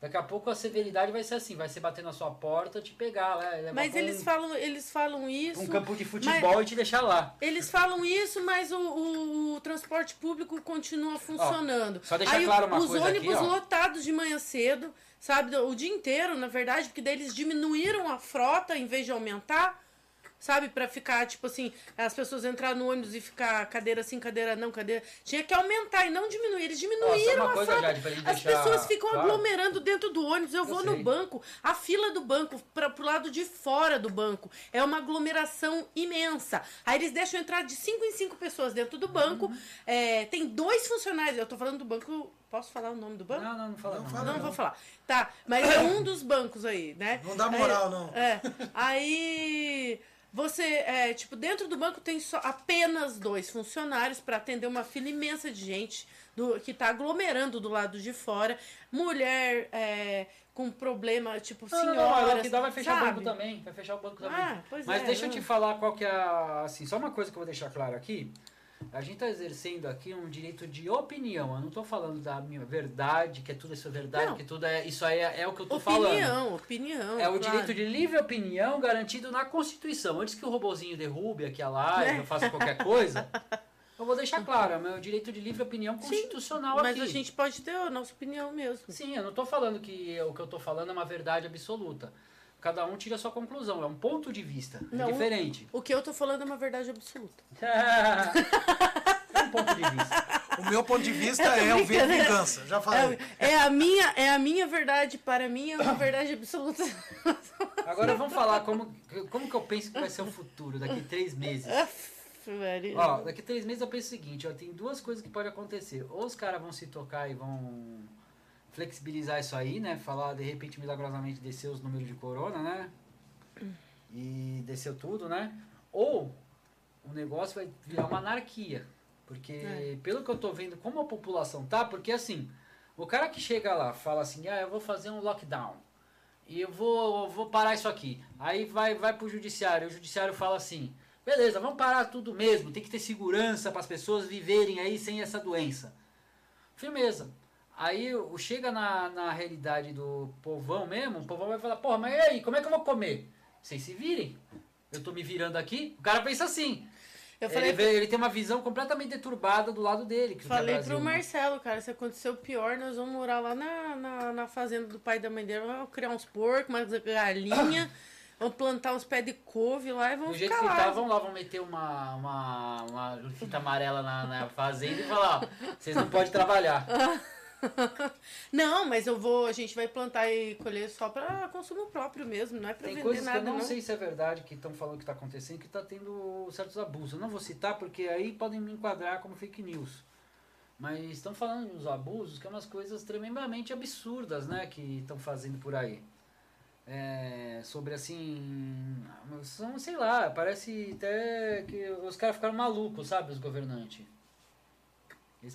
Speaker 1: Daqui a pouco a severidade vai ser assim, vai ser bater na sua porta, te pegar, levar
Speaker 2: Mas eles
Speaker 1: um,
Speaker 2: falam, eles falam isso.
Speaker 1: um campo de futebol e te deixar lá.
Speaker 2: Eles falam isso, mas o, o- o transporte público continua funcionando.
Speaker 1: só deixar
Speaker 2: Aí
Speaker 1: claro uma
Speaker 2: os
Speaker 1: coisa aqui,
Speaker 2: ônibus
Speaker 1: ó.
Speaker 2: lotados de manhã cedo, sabe, o dia inteiro, na verdade, porque daí eles diminuíram a frota em vez de aumentar. Sabe, pra ficar, tipo assim, as pessoas entrar no ônibus e ficar cadeira sim, cadeira não, cadeira. Tinha que aumentar e não diminuir. Eles diminuíram
Speaker 1: uma
Speaker 2: a
Speaker 1: coisa. Jade,
Speaker 2: As
Speaker 1: deixar
Speaker 2: pessoas ficam
Speaker 1: claro.
Speaker 2: aglomerando dentro do ônibus. Eu, vou no
Speaker 1: sei.
Speaker 2: banco, a fila do banco, pra, pro lado de fora do banco. É uma aglomeração imensa. Aí eles deixam entrar de cinco em cinco pessoas dentro do banco.
Speaker 1: Uhum.
Speaker 2: É, tem dois funcionários. Eu tô falando do banco. Posso falar o nome do banco?
Speaker 1: Não, não, não fala
Speaker 3: Não
Speaker 1: não.
Speaker 3: fala.
Speaker 2: Não, vou falar. Tá, mas é um dos bancos aí, né?
Speaker 3: Não dá moral, não.
Speaker 2: É. Aí você, é, tipo, dentro do banco tem só apenas dois funcionários para atender uma fila imensa de gente do, que tá aglomerando do lado de fora. Mulher é, com problema, tipo,
Speaker 1: Não, não,
Speaker 2: senhora.
Speaker 1: não, a lockdown vai fechar o
Speaker 2: sabe?
Speaker 1: banco também. Vai fechar o banco também.
Speaker 2: Ah,
Speaker 1: Mas
Speaker 2: é,
Speaker 1: deixa eu
Speaker 2: não.
Speaker 1: te falar qual que é. Assim, só uma coisa que eu vou deixar claro aqui. A gente está exercendo aqui um direito de opinião. Eu não estou falando da minha verdade, que é tudo isso é verdade,
Speaker 2: Não.
Speaker 1: que tudo é. Isso aí é, é o que eu estou falando.
Speaker 2: Opinião, opinião.
Speaker 1: É o
Speaker 2: claro.
Speaker 1: direito de livre opinião garantido na Constituição. Antes que o robozinho derrube aqui a live,
Speaker 2: É.
Speaker 1: eu faça qualquer coisa, eu vou deixar claro, é o meu direito de livre opinião constitucional
Speaker 2: Mas
Speaker 1: aqui.
Speaker 2: a gente pode ter a nossa opinião mesmo.
Speaker 1: Sim, eu não estou falando que o que eu estou falando é uma verdade absoluta. Cada um tira a sua conclusão, é um ponto de vista, é
Speaker 2: Não.
Speaker 1: diferente.
Speaker 2: O que eu tô falando é uma verdade absoluta.
Speaker 1: é um ponto de vista.
Speaker 3: O meu ponto de vista é o ver vingança. Já falei.
Speaker 2: É, é a minha, é a minha verdade, para mim é uma verdade absoluta.
Speaker 1: Agora vamos falar como, como que eu penso que vai ser o futuro daqui três meses.
Speaker 2: Velho.
Speaker 1: Ó, daqui três meses eu penso o seguinte, ó, tem duas coisas que podem acontecer. Ou os caras vão se tocar e vão flexibilizar isso aí, né? Falar, de repente, milagrosamente descer os números de corona, né? E desceu tudo, né? Ou o negócio vai virar uma anarquia. Porque,
Speaker 2: É.
Speaker 1: pelo que eu tô vendo, como a população tá, porque assim, o cara que chega lá fala assim, ah, eu vou fazer um lockdown. E eu vou, eu vou parar isso aqui. Aí vai, vai pro judiciário. O judiciário fala assim, beleza, vamos parar tudo mesmo. Tem que ter segurança para as pessoas viverem aí sem essa doença. Firmeza. Aí chega na, na realidade do povão mesmo, o povão vai falar, porra, mas e aí, como é que eu vou comer? Vocês se virem. Eu tô me virando aqui. O cara pensa assim.
Speaker 2: Eu falei,
Speaker 1: ele, vê- ele tem uma visão completamente deturbada do lado dele. Que é
Speaker 2: falei
Speaker 1: Brasil,
Speaker 2: pro
Speaker 1: né?
Speaker 2: Marcelo, cara, se acontecer o pior, nós vamos morar lá na, na, na fazenda do pai e da mãe dele. Vamos criar uns porcos, umas galinhas, vamos plantar uns pés de couve lá e
Speaker 1: Do
Speaker 2: vamos
Speaker 1: jeito
Speaker 2: ficar
Speaker 1: que
Speaker 2: lá.
Speaker 1: tá, vão lá, vão meter uma, uma, uma fita amarela na, na fazenda e falar, ó, vocês não podem trabalhar.
Speaker 2: Não, mas eu vou, a gente vai plantar e colher só pra consumo próprio mesmo, não é
Speaker 1: Tem
Speaker 2: vender
Speaker 1: coisas que
Speaker 2: nada,
Speaker 1: eu não,
Speaker 2: não.
Speaker 1: sei se é verdade que estão falando que está acontecendo, que está tendo certos abusos. Eu não vou citar porque aí podem me enquadrar como fake news. Mas estão falando dos abusos, que é umas coisas tremendamente absurdas, né, que estão fazendo por aí. É, sobre assim. São, sei lá, parece até que os caras ficaram malucos, sabe, os governantes.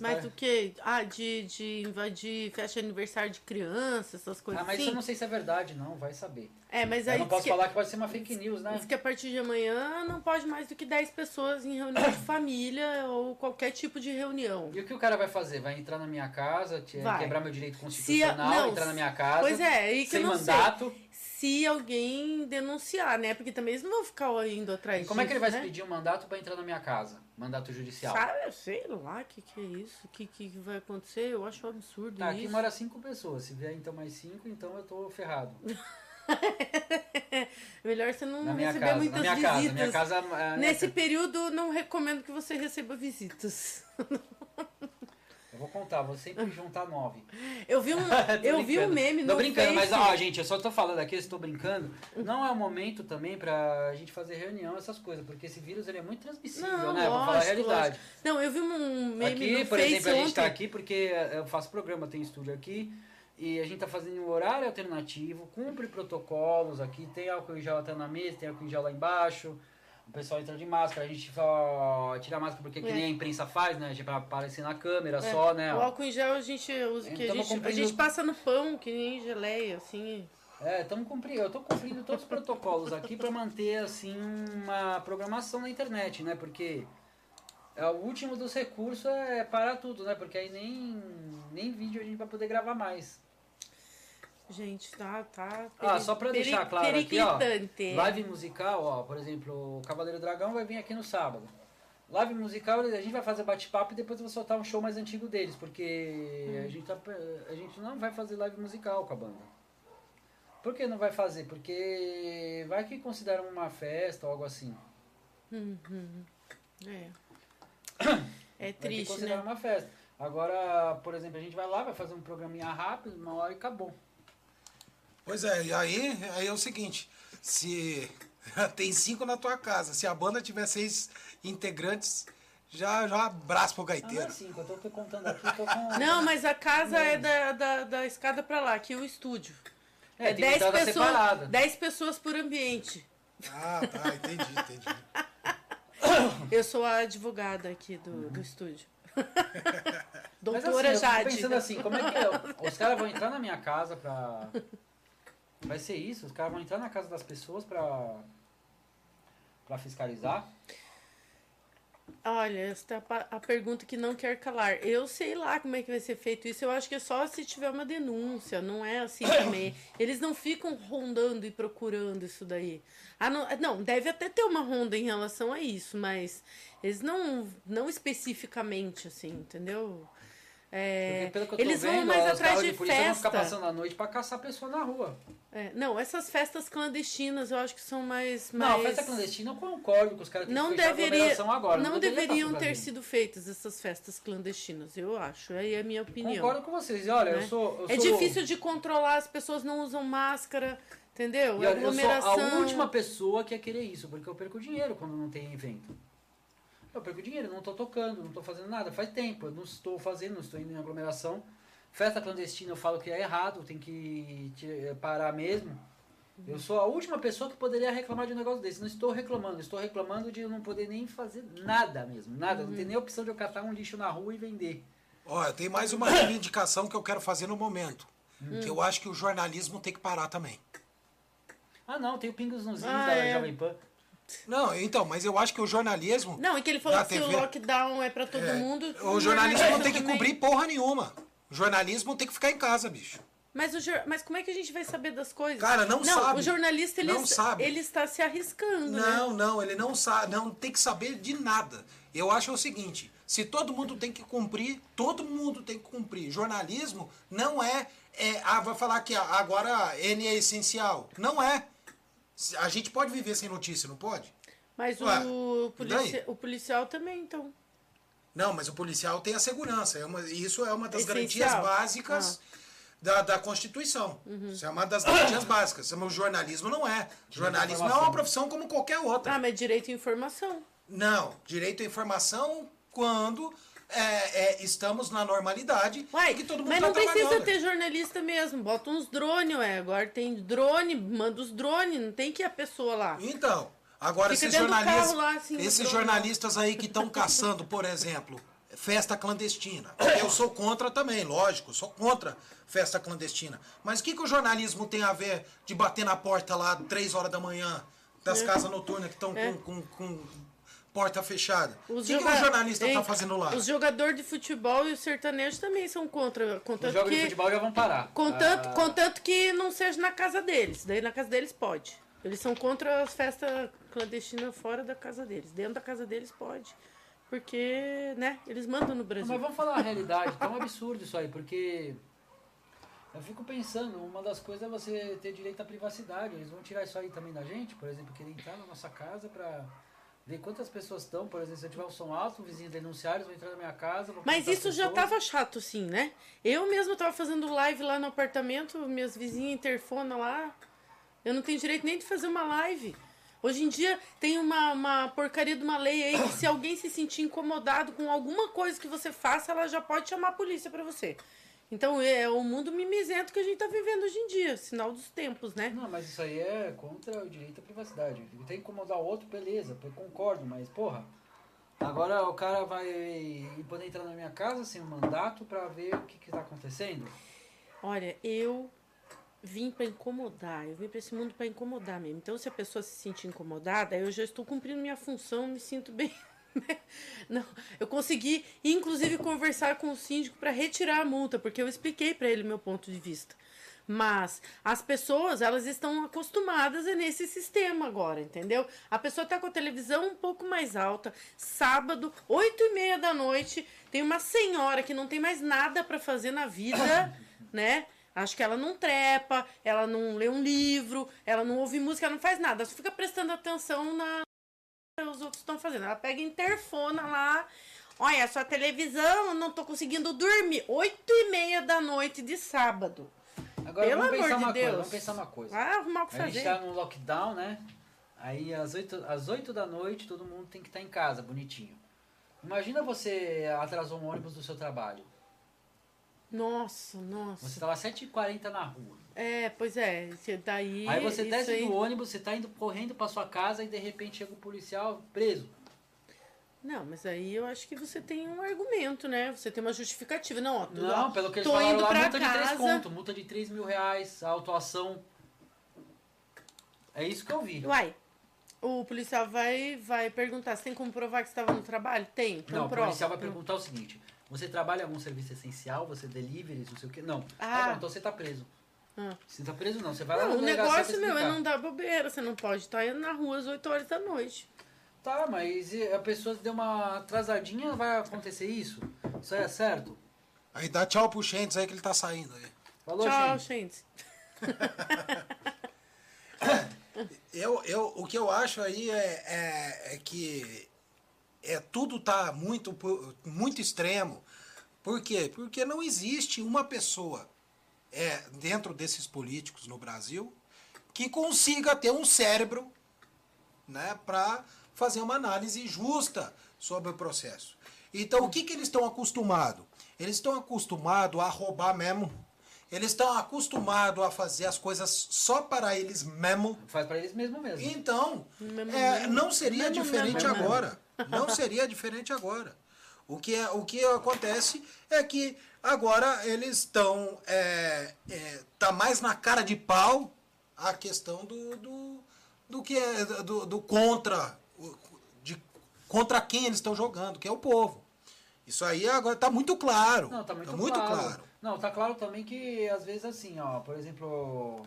Speaker 2: Mas
Speaker 1: pare-
Speaker 2: o que? Ah, de, de invadir festa de aniversário de criança, essas coisas
Speaker 1: Ah, mas
Speaker 2: assim?
Speaker 1: isso eu não sei se é verdade, não, vai saber.
Speaker 2: É, mas
Speaker 1: Eu
Speaker 2: aí
Speaker 1: não
Speaker 2: diz
Speaker 1: posso
Speaker 2: que,
Speaker 1: falar que pode ser uma fake news, né?
Speaker 2: diz que a partir de amanhã não pode mais do que 10 pessoas em reunião de família ou qualquer tipo de reunião.
Speaker 1: E o que o cara vai fazer? Vai entrar na minha casa, te- quebrar meu direito
Speaker 2: Se a-
Speaker 1: constitucional,
Speaker 2: não,
Speaker 1: entrar na minha casa,
Speaker 2: Pois é, aí que
Speaker 1: sem
Speaker 2: eu não
Speaker 1: mandato.
Speaker 2: sei. Se alguém denunciar, né? Porque também eles não vão ficar indo atrás
Speaker 1: E como é que ele vai
Speaker 2: disso, né?
Speaker 1: pedir um mandato para entrar na minha casa? Mandato judicial.
Speaker 2: Sabe, eu sei lá o que, que é isso, o que, que vai acontecer, eu acho um absurdo
Speaker 1: Tá, aqui
Speaker 2: isso.
Speaker 1: mora cinco pessoas. Se vier então mais cinco, então eu tô ferrado.
Speaker 2: Melhor você não receber
Speaker 1: casa.
Speaker 2: muitas
Speaker 1: Na minha casa.
Speaker 2: visitas.
Speaker 1: Minha casa. ah,
Speaker 2: Nesse
Speaker 1: né,
Speaker 2: período, não recomendo que você receba visitas.
Speaker 1: Eu vou contar, vou sempre juntar nove.
Speaker 2: Eu vi um,
Speaker 1: Tô
Speaker 2: eu vi um
Speaker 1: brincando.
Speaker 2: meme
Speaker 1: Tô
Speaker 2: no
Speaker 1: brincando, mas
Speaker 2: Face.
Speaker 1: ó, gente, eu só tô falando aqui, eu estou brincando. Não é o momento também pra gente fazer reunião, essas coisas, porque esse vírus ele é muito transmissível,
Speaker 2: Não,
Speaker 1: né? Vamos falar a
Speaker 2: lógico,
Speaker 1: realidade.
Speaker 2: Não, eu vi um meme
Speaker 1: Aqui,
Speaker 2: no
Speaker 1: por
Speaker 2: Face
Speaker 1: exemplo, a gente
Speaker 2: ontem.
Speaker 1: tá aqui porque eu faço programa, tem estúdio aqui. E a gente tá fazendo um horário alternativo, cumpre protocolos aqui, tem álcool em gel até na mesa, tem álcool em gel lá embaixo. O pessoal entra de máscara, a gente só tira a máscara porque que
Speaker 2: É.
Speaker 1: nem a imprensa faz, né? Pra aparecer na câmera
Speaker 2: É,
Speaker 1: só, né?
Speaker 2: O álcool em gel a gente usa, que a
Speaker 1: Tamo
Speaker 2: gente, a
Speaker 1: cumprindo-
Speaker 2: gente passa no pão, que nem geleia, assim.
Speaker 1: É, estamos cumprindo, eu tô cumprindo todos os protocolos aqui para manter assim uma programação na internet, né? Porque é o último dos recursos é parar tudo, né? Porque aí nem nem vídeo a gente vai poder gravar mais.
Speaker 2: Gente, tá, tá.
Speaker 1: Ah, só pra deixar claro aqui, ó. Live musical, ó, por exemplo, o Cavaleiro Dragão vai vir aqui no sábado. Live musical, a gente vai fazer bate-papo e depois eu vou soltar um show mais antigo deles, porque a, gente tá, a gente não vai fazer live musical com a banda. Por que não vai fazer? Porque vai que consideram uma festa ou algo assim.
Speaker 2: Uhum. É. É
Speaker 1: Vai que
Speaker 2: triste, né?
Speaker 1: uma festa. Agora, por exemplo, a gente vai lá, vai fazer um programinha rápido, uma hora e acabou.
Speaker 3: Pois é, e aí, aí é o seguinte, se tem cinco na tua casa, se a banda tiver seis integrantes, já, já abraço pro
Speaker 1: Ah, não é
Speaker 3: gaiteiro.
Speaker 1: cinco, eu tô, contando aqui, tô com...
Speaker 2: Não, mas a casa é da, da, da escada pra lá, aqui é o estúdio.
Speaker 1: É, tem
Speaker 2: 10
Speaker 1: entrada
Speaker 2: pessoas. 10 pessoas por ambiente.
Speaker 3: Ah, tá, entendi, entendi.
Speaker 2: Eu sou a advogada aqui do,
Speaker 1: Uhum.
Speaker 2: do estúdio.
Speaker 1: Mas
Speaker 2: Doutora
Speaker 1: assim, eu fico
Speaker 2: Jade.
Speaker 1: pensando assim, como é que é? Os caras vão entrar na minha casa pra. Vai ser isso? Os caras vão entrar na casa das pessoas pra. pra fiscalizar?
Speaker 2: Olha, essa é a, pergunta que não quer calar. Eu sei lá como é que vai ser feito isso. Eu acho que é só se tiver uma denúncia, não é assim também. Eles não ficam rondando e procurando isso daí. Ah, não, não, deve até ter uma ronda em relação a isso, mas eles não, não especificamente, assim, entendeu? É, eles
Speaker 1: vendo,
Speaker 2: vão mais atrás de,
Speaker 1: de polícia vão ficar
Speaker 2: festa.
Speaker 1: passando a noite pra caçar pessoa na rua.
Speaker 2: É, não, essas festas clandestinas eu acho que são mais.
Speaker 1: Não,
Speaker 2: mais...
Speaker 1: festa clandestina eu concordo com os caras têm
Speaker 2: não
Speaker 1: que
Speaker 2: deveria,
Speaker 1: aglomeração agora.
Speaker 2: não deveriam
Speaker 1: tá
Speaker 2: ter
Speaker 1: fazendo.
Speaker 2: sido feitas essas festas clandestinas, eu acho. Aí é a minha opinião.
Speaker 1: Concordo com vocês. Olha,
Speaker 2: né?
Speaker 1: eu sou. Eu
Speaker 2: é
Speaker 1: sou-
Speaker 2: difícil de controlar, as pessoas não usam máscara, entendeu?
Speaker 1: E olha, eu sou
Speaker 2: Aglomeração.
Speaker 1: a última pessoa que ia querer isso, porque eu perco dinheiro quando não tem evento. Eu perco dinheiro, não estou tocando, não estou fazendo nada. Faz tempo, eu não estou fazendo, não estou indo em aglomeração. Festa clandestina eu falo que é errado, tem que ti- parar mesmo. Eu sou a última pessoa que poderia reclamar de um negócio desse. Não estou reclamando, estou reclamando de eu não poder nem fazer nada mesmo. Nada, não
Speaker 2: Uhum.
Speaker 1: tem nem opção de eu catar um lixo na rua e vender.
Speaker 3: Olha, tem mais uma reivindicação que eu quero fazer no momento.
Speaker 2: Hum.
Speaker 3: Que eu acho que o jornalismo tem que parar também.
Speaker 1: Ah não, tem o Pingos nos
Speaker 2: Ah,
Speaker 1: da
Speaker 2: é.
Speaker 1: Jovem Pan.
Speaker 3: Não, então, mas eu acho que o jornalismo.
Speaker 2: Não, e que ele falou que se o
Speaker 3: TV.
Speaker 2: lockdown é pra todo
Speaker 3: é,
Speaker 2: mundo.
Speaker 3: o jornalismo não tem que
Speaker 2: também.
Speaker 3: cobrir porra nenhuma. O jornalismo tem que ficar em casa, bicho.
Speaker 2: Mas, o mas como é que a gente vai saber das coisas?
Speaker 3: Cara, não sabe.
Speaker 2: o jornalista ele,
Speaker 3: Não
Speaker 2: está-
Speaker 3: sabe.
Speaker 2: ele está se arriscando, né?
Speaker 3: Não, não, ele não sabe, não tem que saber de nada. Eu acho o seguinte, se todo mundo tem que cumprir, todo mundo tem que cumprir. Jornalismo não é, é ah, vai falar que agora ele é essencial. Não é. A gente pode viver sem notícia, não pode?
Speaker 2: Mas
Speaker 3: Ué,
Speaker 2: o, policia- o policial também, então.
Speaker 3: Não, mas o policial tem a segurança. É uma, isso é uma das
Speaker 2: Essencial.
Speaker 3: garantias básicas da, da Constituição. Isso é uma das garantias básicas. Mas o jornalismo não é. Jornalismo é uma profissão como qualquer outra.
Speaker 2: Ah, mas direito à informação.
Speaker 3: Não, direito à informação quando é, é, estamos na normalidade
Speaker 2: Uai,
Speaker 3: que todo mundo
Speaker 2: mas
Speaker 3: tá
Speaker 2: não precisa ter jornalista mesmo. Bota uns drones, ué. Agora tem drone, manda os drones, não tem que ir a pessoa lá.
Speaker 3: Então, agora
Speaker 2: Fica
Speaker 3: esses
Speaker 2: lá, assim,
Speaker 3: esses jornalistas aí que estão caçando, por exemplo, festa clandestina. Eu sou contra também, lógico, sou contra festa clandestina. Mas o que, que o jornalismo tem a ver de bater na porta lá três horas da manhã das casas noturnas que estão
Speaker 2: É.
Speaker 3: com, com, com porta fechada? O
Speaker 2: Os
Speaker 3: que, que
Speaker 2: joga-
Speaker 3: o jornalista está fazendo lá?
Speaker 2: Os jogadores de futebol e os sertanejos também são contra.
Speaker 1: Os
Speaker 2: Contanto
Speaker 1: jogos de
Speaker 2: que,
Speaker 1: futebol já vão parar.
Speaker 2: contanto,
Speaker 1: Ah,
Speaker 2: contanto que não seja na casa deles. Daí na casa deles pode. Eles são contra as festas clandestinas fora da casa deles. Dentro da casa deles pode. Porque, né, eles mandam no Brasil.
Speaker 1: Mas vamos falar a realidade, tá um absurdo isso aí, porque eu fico pensando, uma das coisas é você ter direito à privacidade. Eles vão tirar isso aí também da gente, por exemplo, querer entrar na nossa casa pra ver quantas pessoas estão, por exemplo, se eu tiver um som alto, um vizinho denunciar, eles vão entrar na minha casa.
Speaker 2: Mas isso já tava chato, sim, né? Eu mesmo tava fazendo live lá no apartamento, minhas vizinhas interfonam lá. Eu não tenho direito nem de fazer uma live. Hoje em dia tem uma, uma porcaria de uma lei aí que se alguém se sentir incomodado com alguma coisa que você faça, ela já pode chamar a polícia pra você. Então é o mundo mimizento que a gente tá vivendo hoje em dia, sinal dos tempos, né?
Speaker 1: Não, mas isso aí é contra o direito à privacidade. Tem que incomodar o outro, beleza, eu concordo, mas porra. Agora o cara vai poder entrar na minha casa sem um mandato pra ver o que, que tá acontecendo.
Speaker 2: Olha, eu vim pra incomodar, eu vim pra esse mundo pra incomodar mesmo. Então, se a pessoa se sentir incomodada, eu já estou cumprindo minha função, me sinto bem. Não, eu consegui, inclusive, conversar com o síndico para retirar a multa, porque eu expliquei para ele meu ponto de vista. Mas as pessoas, elas estão acostumadas a nesse sistema agora, entendeu? A pessoa tá com a televisão um pouco mais alta, sábado, oito e meia da noite, tem uma senhora que não tem mais nada para fazer na vida, né? Acho que ela não trepa, ela não lê um livro, ela não ouve música, ela não faz nada, ela só fica prestando atenção na os outros estão fazendo. Ela pega e interfona lá. Olha, sua televisão, não tô conseguindo dormir. Oito e meia da noite de sábado.
Speaker 1: Agora
Speaker 2: Pelo
Speaker 1: vamos
Speaker 2: amor
Speaker 1: pensar
Speaker 2: de
Speaker 1: uma
Speaker 2: Deus.
Speaker 1: coisa, vamos pensar uma coisa.
Speaker 2: Vai arrumar o que
Speaker 1: A gente
Speaker 2: fazer.
Speaker 1: tá no lockdown, né? Aí às 8, às 8 da noite todo mundo tem que estar em casa, bonitinho. Imagina você atrasou um ônibus do seu trabalho.
Speaker 2: Nossa, nossa.
Speaker 1: Você tava às 7h40 na rua.
Speaker 2: É, pois é. esse Daí,
Speaker 1: Aí você
Speaker 2: isso
Speaker 1: desce
Speaker 2: aí-
Speaker 1: do ônibus, você tá indo correndo pra sua casa e de repente chega o policial preso.
Speaker 2: Não, mas aí eu acho que você tem um argumento, né? Você tem uma justificativa. Não, ó,
Speaker 1: Não,
Speaker 2: ó,
Speaker 1: pelo que eles
Speaker 2: tô
Speaker 1: falaram
Speaker 2: indo
Speaker 1: lá,
Speaker 2: pra
Speaker 1: multa de 3
Speaker 2: casa.
Speaker 1: conto, multa de 3 mil reais, autuação. É isso que eu vi.
Speaker 2: Uai, O policial vai, vai perguntar, você tem como provar que você estava no trabalho? Tem, então
Speaker 1: não, o
Speaker 2: prova.
Speaker 1: policial vai perguntar o seguinte: você trabalha em algum serviço essencial? Você delivery, não sei o quê? Não.
Speaker 2: Ah.
Speaker 1: Ah, não, então você tá preso.
Speaker 2: Ah.
Speaker 1: Você tá preso não, você vai lá
Speaker 2: Não,
Speaker 1: no
Speaker 2: o negócio, meu, é não dar bobeira. Você não pode estar indo na rua às 8 horas da noite.
Speaker 1: Tá, mas a pessoa deu uma atrasadinha, vai acontecer isso? Isso é certo?
Speaker 3: Aí dá tchau pro Chentes aí que ele tá saindo aí.
Speaker 1: Falou,
Speaker 2: Tchau,
Speaker 1: gente.
Speaker 2: gente.
Speaker 3: Eu, eu, o que eu acho aí é, é, é que é, tudo tá muito, muito extremo. Por quê? Porque não existe uma pessoa é, dentro desses políticos no Brasil que consiga ter um cérebro né, para fazer uma análise justa sobre o processo. Então, o que, que eles estão acostumados? Eles estão acostumados a roubar mesmo. Eles estão acostumados a fazer as coisas só para eles mesmo.
Speaker 1: Faz pra eles mesmo mesmo.
Speaker 3: Então,
Speaker 2: Mesmo,
Speaker 3: é,
Speaker 2: mesmo.
Speaker 3: não seria
Speaker 2: Mesmo,
Speaker 3: diferente agora. Não seria diferente agora. O que, é, o que acontece é que agora eles estão. É, é, tá mais na cara de pau a questão do, do, do que é do, do contra. De, contra quem eles estão jogando, que é o povo. Isso aí agora tá muito claro.
Speaker 1: Não, tá muito,
Speaker 3: muito
Speaker 1: claro.
Speaker 3: claro.
Speaker 1: Não, tá claro também que às vezes assim, ó, por exemplo,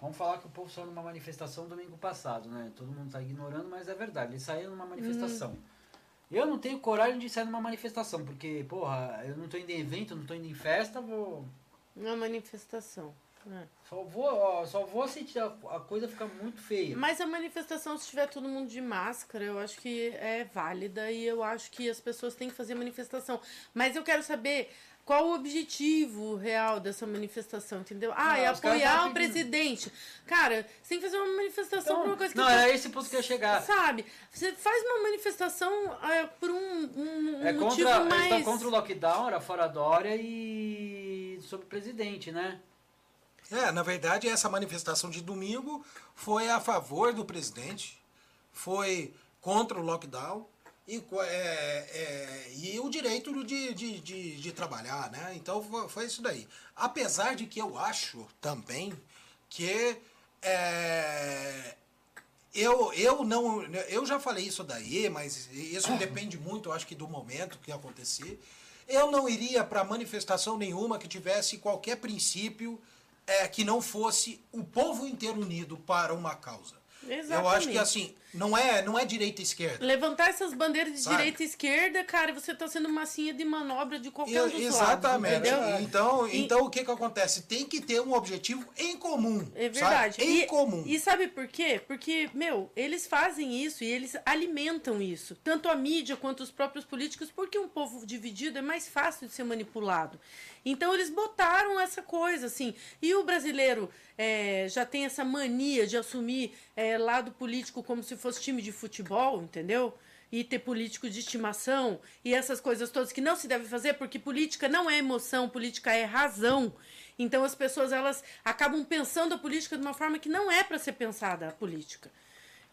Speaker 1: vamos falar que o povo saiu numa manifestação domingo passado, né? Todo mundo tá ignorando, mas é verdade, eles saíram numa manifestação.
Speaker 2: Uhum.
Speaker 1: Eu não tenho coragem de sair numa manifestação, porque, porra, eu não tô indo em evento, não tô indo em festa, vou.
Speaker 2: Uma manifestação. é.
Speaker 1: Só vou, ó, só vou assistir a, a coisa ficar muito feia.
Speaker 2: Mas a manifestação, se tiver todo mundo de máscara, eu acho que é válida e eu acho que as pessoas têm que fazer manifestação. Mas eu quero saber qual o objetivo real dessa manifestação, entendeu? Ah,
Speaker 1: Não,
Speaker 2: é apoiar o presidente. Cara, você tem que fazer uma manifestação por uma coisa que
Speaker 1: não, era esse ponto que eu ia chegar.
Speaker 2: Sabe? Você faz uma manifestação é, por um, um, um
Speaker 1: É
Speaker 2: motivo
Speaker 1: contra,
Speaker 2: mais.
Speaker 1: estão contra o lockdown, era fora Dória e sobre o presidente, né?
Speaker 3: É, na verdade, essa manifestação de domingo foi a favor do presidente, foi contra o lockdown e, é, é, e o direito de, de, de, de trabalhar, né? Então foi, isso daí. Apesar de que eu acho também que é, eu, eu não. Eu já falei isso daí, mas isso depende muito, acho que do momento que acontecer. Eu não iria para manifestação nenhuma que tivesse qualquer princípio é, que não fosse o povo inteiro unido para uma causa. Eu acho
Speaker 2: Exatamente.
Speaker 3: que assim, não é, não é direita e esquerda.
Speaker 2: Levantar essas bandeiras de
Speaker 3: Sabe?
Speaker 2: direita e esquerda, cara, você tá sendo massinha de manobra de qualquer um dos lados,
Speaker 3: Exatamente. Então,
Speaker 2: E-
Speaker 3: então o que, que acontece? Tem que ter um objetivo em comum.
Speaker 2: É verdade.
Speaker 3: Sabe? Em
Speaker 2: e,
Speaker 3: comum.
Speaker 2: E sabe por quê? Porque, meu, eles fazem isso e eles alimentam isso. Tanto a mídia quanto os próprios políticos, porque um povo dividido é mais fácil de ser manipulado. Então eles botaram essa coisa, assim. E o brasileiro é, já tem essa mania de assumir é, lado político como se fosse time de futebol, entendeu? E ter político de estimação e essas coisas todas que não se deve fazer, porque política não é emoção, política é razão. Então as pessoas elas acabam pensando a política de uma forma que não é para ser pensada a política.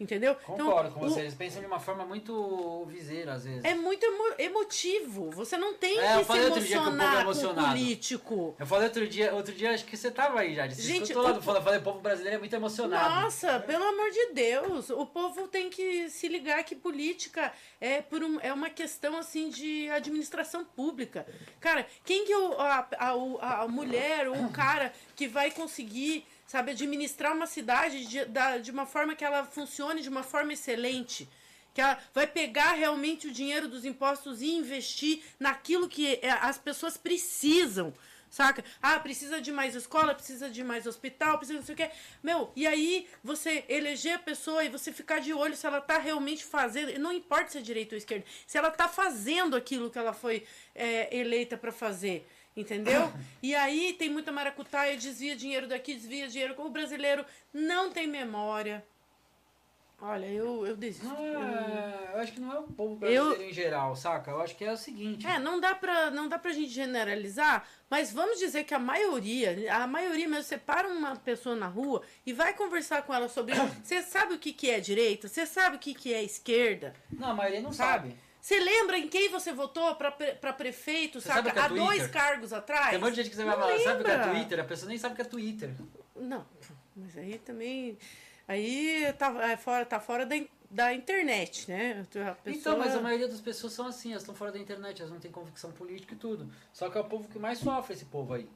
Speaker 2: Entendeu?
Speaker 1: Concordo
Speaker 2: então,
Speaker 1: com
Speaker 2: o-
Speaker 1: você. Eles pensam de uma forma muito viseira, às vezes.
Speaker 2: É muito emo- emotivo. Você não tem
Speaker 1: É,
Speaker 2: que se
Speaker 1: que é
Speaker 2: emocionar com o político.
Speaker 1: Eu falei outro dia, outro dia acho que você tava aí já.
Speaker 2: Gente,
Speaker 1: escutou lá do falei, o povo brasileiro é muito emocionado.
Speaker 2: Nossa, pelo amor de Deus, o povo tem que se ligar que política é por um, é uma questão assim de administração pública. Cara, quem que o, a, a, a mulher ou o cara que vai conseguir, sabe, administrar uma cidade de, da, de uma forma que ela funcione de uma forma excelente? Que ela vai pegar realmente o dinheiro dos impostos e investir naquilo que é, as pessoas precisam. Saca? Ah, precisa de mais escola, precisa de mais hospital, precisa não sei o quê. Meu, e aí você eleger a pessoa e você ficar de olho se ela tá realmente fazendo. Não importa se é direita ou esquerda, se ela tá fazendo aquilo que ela foi é, eleita para fazer. Entendeu? E aí tem muita maracutaia, desvia dinheiro daqui, desvia dinheiro. O brasileiro não tem memória. Olha, eu, eu desisto.
Speaker 1: É, eu acho que não é o povo brasileiro em geral, saca? Eu acho que é o seguinte.
Speaker 2: É, não dá pra, não dá pra gente generalizar, mas vamos dizer que a maioria, a maioria mesmo, você para uma pessoa na rua e vai conversar com ela sobre. Você sabe o que, que é direita? Você sabe o que, que é esquerda?
Speaker 1: Não, a maioria não
Speaker 2: Sabe?
Speaker 1: sabe.
Speaker 2: Você lembra em quem você votou pra, pre- prefeito,
Speaker 1: Você
Speaker 2: sabe?
Speaker 1: sabe o que é
Speaker 2: Há dois cargos atrás?
Speaker 1: Tem um monte de gente que você vai
Speaker 2: Não
Speaker 1: falar, sabe o que é. Twitter? A pessoa nem sabe o que é Twitter.
Speaker 2: Não, mas aí também. Aí tá, é fora, tá fora da, da internet, né? A pessoa-
Speaker 1: Então, mas a maioria das pessoas são assim, elas estão fora da internet, elas não têm convicção política e tudo. Só que é o povo que mais sofre, esse povo aí.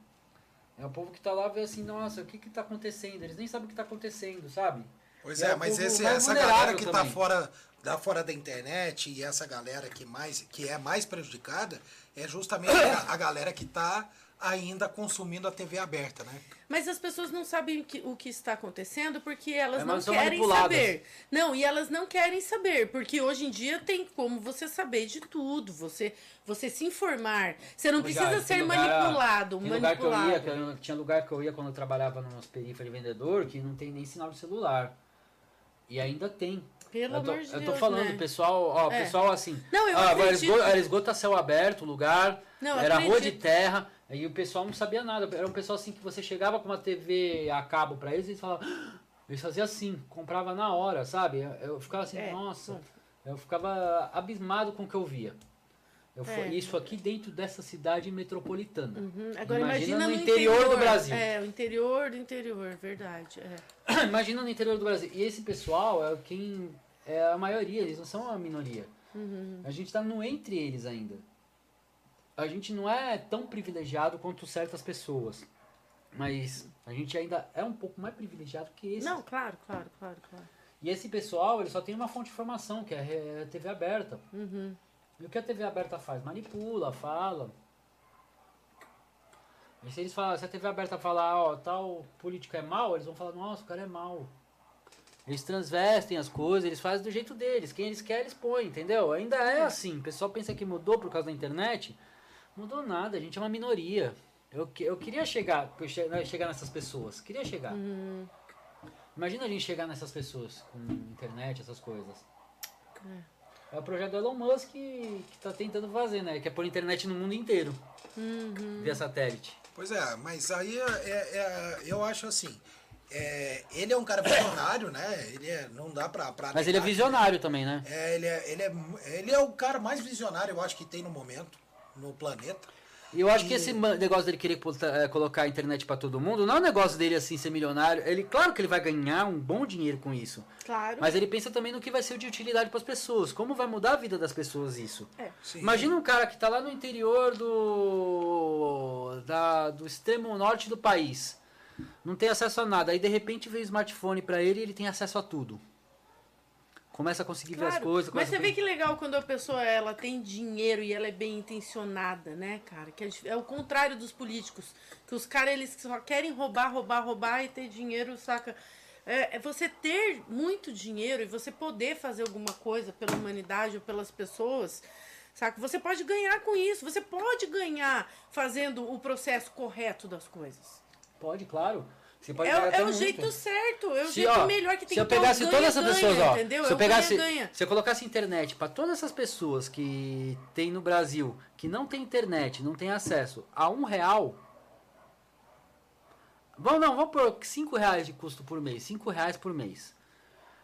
Speaker 1: É o povo que tá lá e vê assim, nossa, o que que tá acontecendo? Eles nem sabem o que tá acontecendo, sabe?
Speaker 3: Pois
Speaker 1: E
Speaker 3: é,
Speaker 1: é
Speaker 3: mas esse- essa galera que tá
Speaker 1: também.
Speaker 3: fora, da fora da internet e essa galera que, mais, que é mais prejudicada é justamente a, a galera que tá ainda consumindo a TV aberta, né?
Speaker 2: Mas as pessoas não sabem o que, o que está acontecendo porque elas
Speaker 1: É,
Speaker 2: não querem saber. Não, e elas não querem saber, porque hoje em dia tem como você saber de tudo, você, você se informar. Você não
Speaker 1: é,
Speaker 2: precisa
Speaker 1: tem
Speaker 2: ser
Speaker 1: lugar-
Speaker 2: manipulado,
Speaker 1: Tem lugar que eu ia,
Speaker 2: manipulado.
Speaker 1: que eu- tinha lugar que eu ia quando eu trabalhava nos periférias de vendedor, que não tem nem sinal de celular. E ainda tem.
Speaker 2: Pelo
Speaker 1: eu tô,
Speaker 2: amor de
Speaker 1: eu
Speaker 2: Deus,
Speaker 1: tô falando,
Speaker 2: né?
Speaker 1: pessoal, ó,
Speaker 2: É.
Speaker 1: pessoal assim.
Speaker 2: Não, eu
Speaker 1: ah, era
Speaker 2: acredito.
Speaker 1: esgoto, era esgoto a céu aberto, o lugar.
Speaker 2: Não, eu
Speaker 1: era rua de
Speaker 2: acredito.
Speaker 1: terra. Aí o pessoal não sabia nada. Era um pessoal assim que você chegava com uma TV a cabo pra eles e eles falavam. "Ah!" Eles faziam assim, comprava na hora, sabe? Eu, eu ficava assim,
Speaker 2: É.
Speaker 1: nossa. Eu ficava abismado com o que eu via.
Speaker 2: É.
Speaker 1: Isso aqui dentro dessa cidade metropolitana.
Speaker 2: Uhum. Agora
Speaker 1: Imagina
Speaker 2: imagina,
Speaker 1: no
Speaker 2: no
Speaker 1: interior do Brasil.
Speaker 2: É, o interior do interior, verdade. é.
Speaker 1: Imagina no interior do Brasil. E esse pessoal é quem é a maioria, eles não são a minoria.
Speaker 2: Uhum.
Speaker 1: A gente tá no entre eles ainda. A gente não é tão privilegiado quanto certas pessoas. Mas a gente ainda é um pouco mais privilegiado que esse.
Speaker 2: Não, claro, claro, claro, claro.
Speaker 1: E esse pessoal, ele só tem uma fonte de informação, que é a TV aberta.
Speaker 2: Uhum.
Speaker 1: E o que a TV aberta faz? Manipula, fala. E se eles falam, se a TV aberta falar, ó, tal político é mal, eles vão falar, nossa, o cara é mal. Eles transvestem as coisas, eles fazem do jeito deles. Quem eles querem, eles põem, entendeu? Ainda é assim. O pessoal pensa que mudou por causa da internet. Mudou nada, a gente é uma minoria. Eu, eu queria chegar, né, chegar nessas pessoas. Queria chegar.
Speaker 2: Uhum.
Speaker 1: Imagina a gente chegar nessas pessoas com internet, essas coisas. É o projeto do Elon Musk que, que tá tentando fazer, né? Que é pôr internet no mundo inteiro.
Speaker 2: Uhum.
Speaker 1: Via satélite.
Speaker 3: Pois é, mas aí é, é- eu acho assim. é, ele é um cara visionário, né? Ele é, não dá pra. pra
Speaker 1: Mas ele é visionário também, né?
Speaker 3: É, ele, é, ele, é, ele é o cara mais visionário, eu acho, que tem no momento, no planeta.
Speaker 1: E eu acho que
Speaker 3: E-
Speaker 1: esse ma- negócio dele querer eh, colocar a internet pra todo mundo, não é um negócio dele assim ser milionário. Ele, claro que ele vai ganhar um bom dinheiro com isso.
Speaker 2: Claro.
Speaker 1: Mas ele pensa também no que vai ser de utilidade para as pessoas. Como vai mudar a vida das pessoas isso?
Speaker 2: É.
Speaker 1: Imagina um cara que tá lá no interior do da, do extremo norte do país. Não tem acesso a nada. Aí de repente veio o smartphone para ele e ele tem acesso a tudo. Começa a conseguir ver as
Speaker 2: Claro,
Speaker 1: coisas.
Speaker 2: Mas você
Speaker 1: a-
Speaker 2: vê que legal quando a pessoa ela tem dinheiro e ela é bem intencionada, né, cara? Que é, é o contrário dos políticos. Que os caras eles só querem roubar, roubar, roubar e ter dinheiro, saca? É, é você ter muito dinheiro e você poder fazer alguma coisa pela humanidade ou pelas pessoas, saca? Você pode ganhar com isso. Você pode ganhar fazendo o processo correto das coisas.
Speaker 1: Pode, claro. Você pode
Speaker 2: É, é o
Speaker 1: muito.
Speaker 2: jeito certo, é o
Speaker 1: Se,
Speaker 2: jeito
Speaker 1: ó,
Speaker 2: melhor que tem
Speaker 1: se eu pegasse
Speaker 2: ganha,
Speaker 1: todas essas
Speaker 2: ganha,
Speaker 1: pessoas, ó,
Speaker 2: entendeu?
Speaker 1: se
Speaker 2: É
Speaker 1: eu
Speaker 2: o
Speaker 1: pegasse,
Speaker 2: ganha, ganha.
Speaker 1: se eu colocasse internet para todas essas pessoas que tem no Brasil que não tem internet, não tem acesso a um real, vamos não, vamos por cinco reais de custo por mês, cinco reais por mês.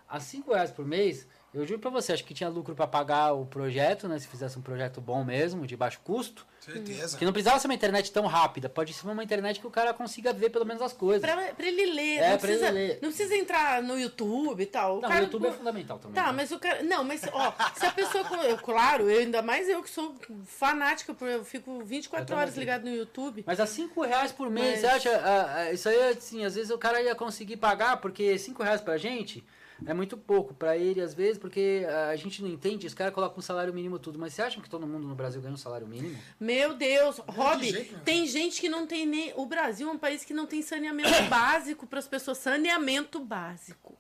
Speaker 1: A cinco reais por mês, eu juro para você, acho que tinha lucro para pagar o projeto, né? Se fizesse um projeto bom mesmo, de baixo custo,
Speaker 3: Certeza.
Speaker 1: que não precisava ser uma internet tão rápida, pode ser uma internet que o cara consiga ver pelo menos as coisas.
Speaker 2: Pra, pra ele ler,
Speaker 1: É,
Speaker 2: não,
Speaker 1: pra ele
Speaker 2: precisa,
Speaker 1: ler.
Speaker 2: não precisa entrar no YouTube e tal. O
Speaker 1: Não, o
Speaker 2: cara,
Speaker 1: YouTube é fundamental também.
Speaker 2: Tá,
Speaker 1: né?
Speaker 2: mas o cara. Não, mas, ó, se a pessoa. Eu, claro, eu, ainda mais eu que sou fanática, por, eu fico
Speaker 1: Eu
Speaker 2: 24
Speaker 1: também
Speaker 2: horas ligado no YouTube.
Speaker 1: Mas a 5 reais por mês,
Speaker 2: Mas-
Speaker 1: você acha? ah, ah, isso aí, assim, às vezes o cara ia conseguir pagar, porque 5 reais pra gente é muito pouco. Pra ele, às vezes, porque ah, a gente não entende, os caras colocam um salário mínimo tudo. Mas você acha que todo mundo no Brasil ganha um salário mínimo?
Speaker 2: Meu Deus, Rob, tem gente que não tem nem. O Brasil é um país que não tem saneamento básico para as pessoas. Saneamento básico.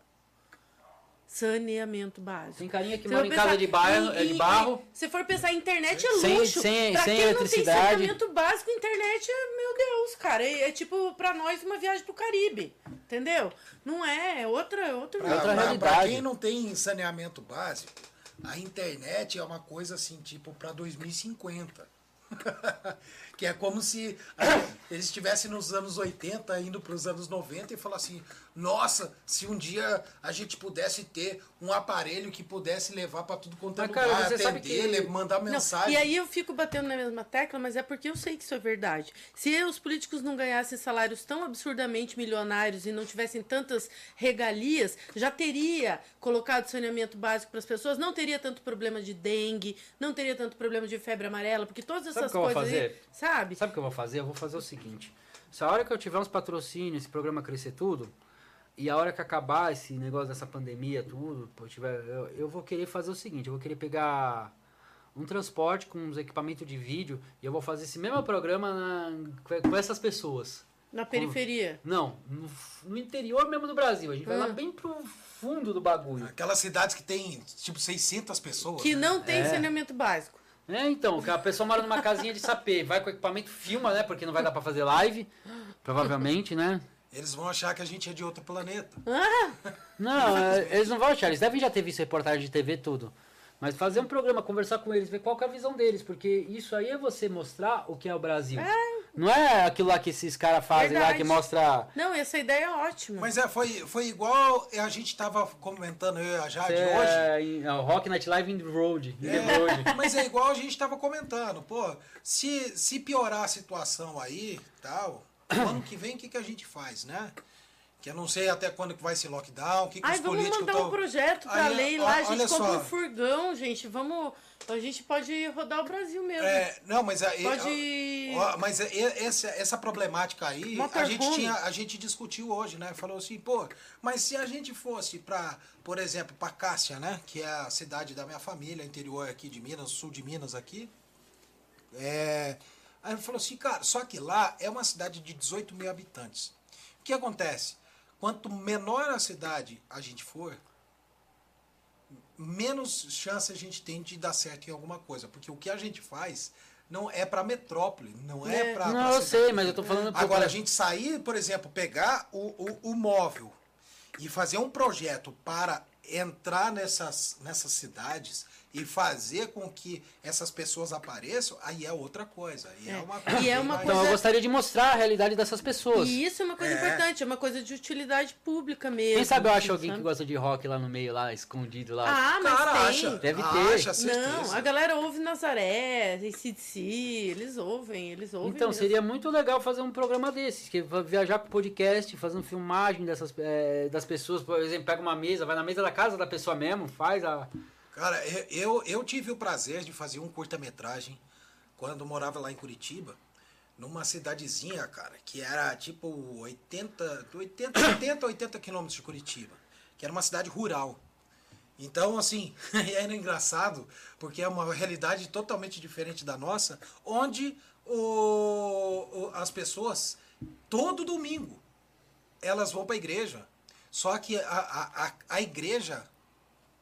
Speaker 2: Saneamento básico.
Speaker 1: Tem carinha que
Speaker 2: Se
Speaker 1: mora em casa de, bairro,
Speaker 2: em-
Speaker 1: é de barro.
Speaker 2: Se for pensar, a internet é
Speaker 1: Sem-
Speaker 2: luxo.
Speaker 1: sem-
Speaker 2: pra
Speaker 1: sem
Speaker 2: quem
Speaker 1: eletricidade.
Speaker 2: não tem saneamento básico, internet é, meu Deus, cara. É, é tipo, pra nós, uma viagem pro Caribe. Entendeu? Não é, é outra, é outro
Speaker 3: Pra,
Speaker 1: outra
Speaker 3: pra- pra
Speaker 1: realidade.
Speaker 3: quem não tem saneamento básico, a internet é uma coisa assim, tipo, pra 2050. que é como se eles estivessem nos anos 80, indo para os anos 90 e falar assim: nossa, se um dia a gente pudesse ter um aparelho que pudesse levar para tudo quanto é
Speaker 1: cara,
Speaker 3: lugar,
Speaker 1: sabe
Speaker 3: atender,
Speaker 1: que-
Speaker 3: mandar
Speaker 2: Não,
Speaker 3: mensagem.
Speaker 2: e aí eu fico batendo na mesma tecla, mas é porque eu sei que isso é verdade. Se os políticos não ganhassem salários tão absurdamente milionários e não tivessem tantas regalias, já teria colocado saneamento básico para as pessoas, não teria tanto problema de dengue, não teria tanto problema de febre amarela, porque todas
Speaker 1: Sabe
Speaker 2: essas
Speaker 1: vou
Speaker 2: coisas aí? Sabe?
Speaker 1: Sabe o que eu vou fazer? Eu vou fazer o seguinte. Se a hora que eu tiver uns patrocínios, esse programa crescer tudo, e a hora que acabar esse negócio dessa pandemia, tudo, pô, tiver, eu, eu vou querer fazer o seguinte, eu vou querer pegar um transporte com uns equipamentos de vídeo e eu vou fazer esse mesmo programa na- com- com essas pessoas.
Speaker 2: Na periferia.
Speaker 1: Não, no, no interior mesmo do Brasil. A gente vai lá
Speaker 2: Hum.
Speaker 1: bem pro fundo do bagulho.
Speaker 3: Aquelas cidades que tem tipo 600 pessoas.
Speaker 2: Que
Speaker 3: né?
Speaker 2: não tem
Speaker 1: É.
Speaker 2: saneamento básico.
Speaker 1: É, então, que a pessoa mora numa casinha de sapê, vai com o equipamento, filma, né? Porque não vai dar pra fazer live, provavelmente, né?
Speaker 3: Eles vão achar que a gente é de outro planeta.
Speaker 1: Não, é, eles não vão achar, eles devem já ter visto reportagem de TV tudo. Mas fazer um programa, conversar com eles, ver qual que é a visão deles, porque isso aí é você mostrar o que é o Brasil. Não é aquilo lá que esses caras fazem lá
Speaker 2: Verdade.
Speaker 1: que mostra.
Speaker 2: Não, essa ideia é ótima.
Speaker 3: Mas é, foi, foi igual a gente tava comentando, eu e a Jade
Speaker 1: é,
Speaker 3: hoje.
Speaker 1: em- é, o Rock Night Live in the Road. in the
Speaker 3: É,
Speaker 1: road.
Speaker 3: mas é igual a gente tava comentando, pô, se, se piorar a situação aí, tal, ano que vem o que, que a gente faz, né? Que eu não sei até quando que vai ser lockdown, o que, que
Speaker 2: Ai,
Speaker 3: os
Speaker 2: vamos
Speaker 3: políticos
Speaker 2: mandar um
Speaker 3: tão-
Speaker 2: projeto pra
Speaker 3: Aí,
Speaker 2: lei lá, a gente compra
Speaker 3: só.
Speaker 2: um furgão, gente. Vamos. A gente pode rodar o Brasil mesmo.
Speaker 3: É, não, mas aí,
Speaker 2: Pode-
Speaker 3: ó, mas é- é- essa, essa problemática aí, a gente tinha, a gente discutiu hoje, né? Falou assim, pô, mas se a gente fosse para, por exemplo, para Cássia, né, que é a cidade da minha família, interior aqui de Minas, sul de Minas aqui, é, aí ele falou assim, cara, só que lá é uma cidade de 18 mil habitantes. O que acontece? Quanto menor a cidade a gente for, menos chance a gente tem de dar certo em alguma coisa. Porque o que a gente faz não é para metrópole, não é,
Speaker 2: É.
Speaker 3: para.
Speaker 1: Não, eu sei, mas eu tô falando.
Speaker 3: Agora, a gente sair, por exemplo, pegar o, o, o móvel e fazer um projeto para entrar nessas, nessas cidades e fazer com que essas pessoas apareçam, aí é outra coisa. Aí é,
Speaker 2: É.
Speaker 3: uma
Speaker 2: E
Speaker 3: coisa.
Speaker 2: é
Speaker 3: bem
Speaker 2: uma
Speaker 3: mais-
Speaker 1: Então, eu
Speaker 2: coisa-
Speaker 1: gostaria de mostrar a realidade dessas pessoas.
Speaker 2: E isso é uma coisa
Speaker 3: É.
Speaker 2: importante, é uma coisa de utilidade pública mesmo.
Speaker 1: Quem sabe eu acho alguém que
Speaker 2: sabe?
Speaker 1: gosta de rock lá no meio, lá, escondido lá.
Speaker 2: Ah, mas
Speaker 3: Cara,
Speaker 2: tem.
Speaker 3: acha.
Speaker 1: Deve ter.
Speaker 3: Acha.
Speaker 2: Não, a galera ouve Nazaré, ACDC, eles ouvem, eles ouvem.
Speaker 1: Então,
Speaker 2: mesmo.
Speaker 1: seria muito legal fazer um programa desses, que viajar com podcast, fazendo filmagem dessas, eh, das pessoas, por exemplo, pega uma mesa, vai na mesa da casa da pessoa mesmo, faz a.
Speaker 3: Cara, eu- eu, tive o prazer de fazer um curta-metragem quando morava lá em Curitiba, numa cidadezinha, cara, que era tipo 80, 80, 70, 80 quilômetros de Curitiba, que era uma cidade rural. Então, assim, era engraçado, porque é uma realidade totalmente diferente da nossa, onde o, o- as pessoas, todo domingo, elas vão para a igreja. Só que a, a, a, a igreja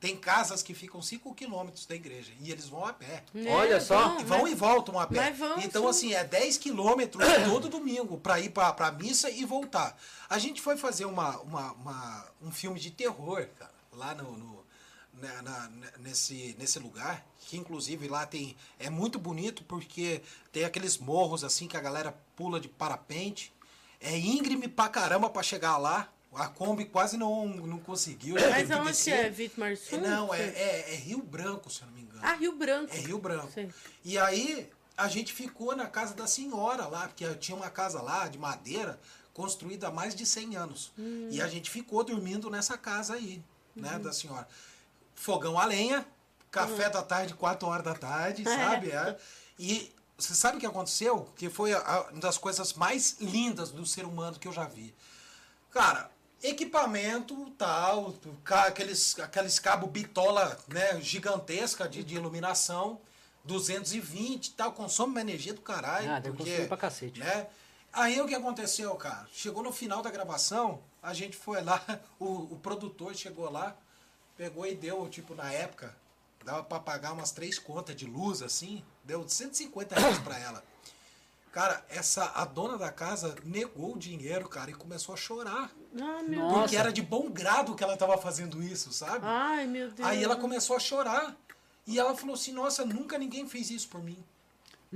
Speaker 3: tem casas que ficam 5 quilômetros da igreja e eles vão a pé.
Speaker 2: É,
Speaker 1: Olha só.
Speaker 2: vão,
Speaker 3: E vão
Speaker 2: mas-
Speaker 3: e voltam a pé.
Speaker 2: vão,
Speaker 3: então,
Speaker 2: sim.
Speaker 3: assim, é 10 quilômetros todo domingo para ir para a missa e voltar. A gente foi fazer uma, uma, uma- um filme de terror, cara, lá no, no- na- na- nesse, nesse lugar, que inclusive lá tem. É muito bonito porque tem aqueles morros assim que a galera pula de parapente. É íngreme pra caramba pra chegar lá. A Kombi quase não, não conseguiu. já
Speaker 2: Mas
Speaker 3: descer.
Speaker 2: é? Vítima Sul?
Speaker 3: É, Não, é, é, é Rio Branco, se eu não me engano.
Speaker 2: Ah, Rio Branco.
Speaker 3: É Rio Branco.
Speaker 2: Sei.
Speaker 3: E aí a gente ficou na casa da senhora lá, porque tinha uma casa lá de madeira construída há mais de 100 anos. E a gente ficou dormindo nessa casa aí, né, da senhora. Fogão a lenha, café da tarde, 4 horas da tarde, sabe? É. E você sabe o que aconteceu? Que foi uma das coisas mais lindas do ser humano que eu já vi. Cara, equipamento tal, aqueles, aqueles cabo bitola né, gigantesca de, de iluminação, 220 e tal, consome uma energia do caralho.
Speaker 1: Ah, consumir pra cacete.
Speaker 3: Né? Aí o que aconteceu, cara? Chegou no final da gravação, a gente foi lá, o, o produtor chegou lá, pegou e deu, tipo, na época, dava pra pagar umas três contas de luz, assim, deu 150 reais pra ela. Cara, essa, a dona da casa negou o dinheiro, cara, e começou a chorar.
Speaker 2: Ah, meu
Speaker 1: Nossa.
Speaker 3: Porque era de bom grado que ela tava fazendo isso, sabe?
Speaker 2: Ai, meu Deus.
Speaker 3: Aí ela começou a chorar. E ela falou assim, nossa, nunca ninguém fez isso por mim.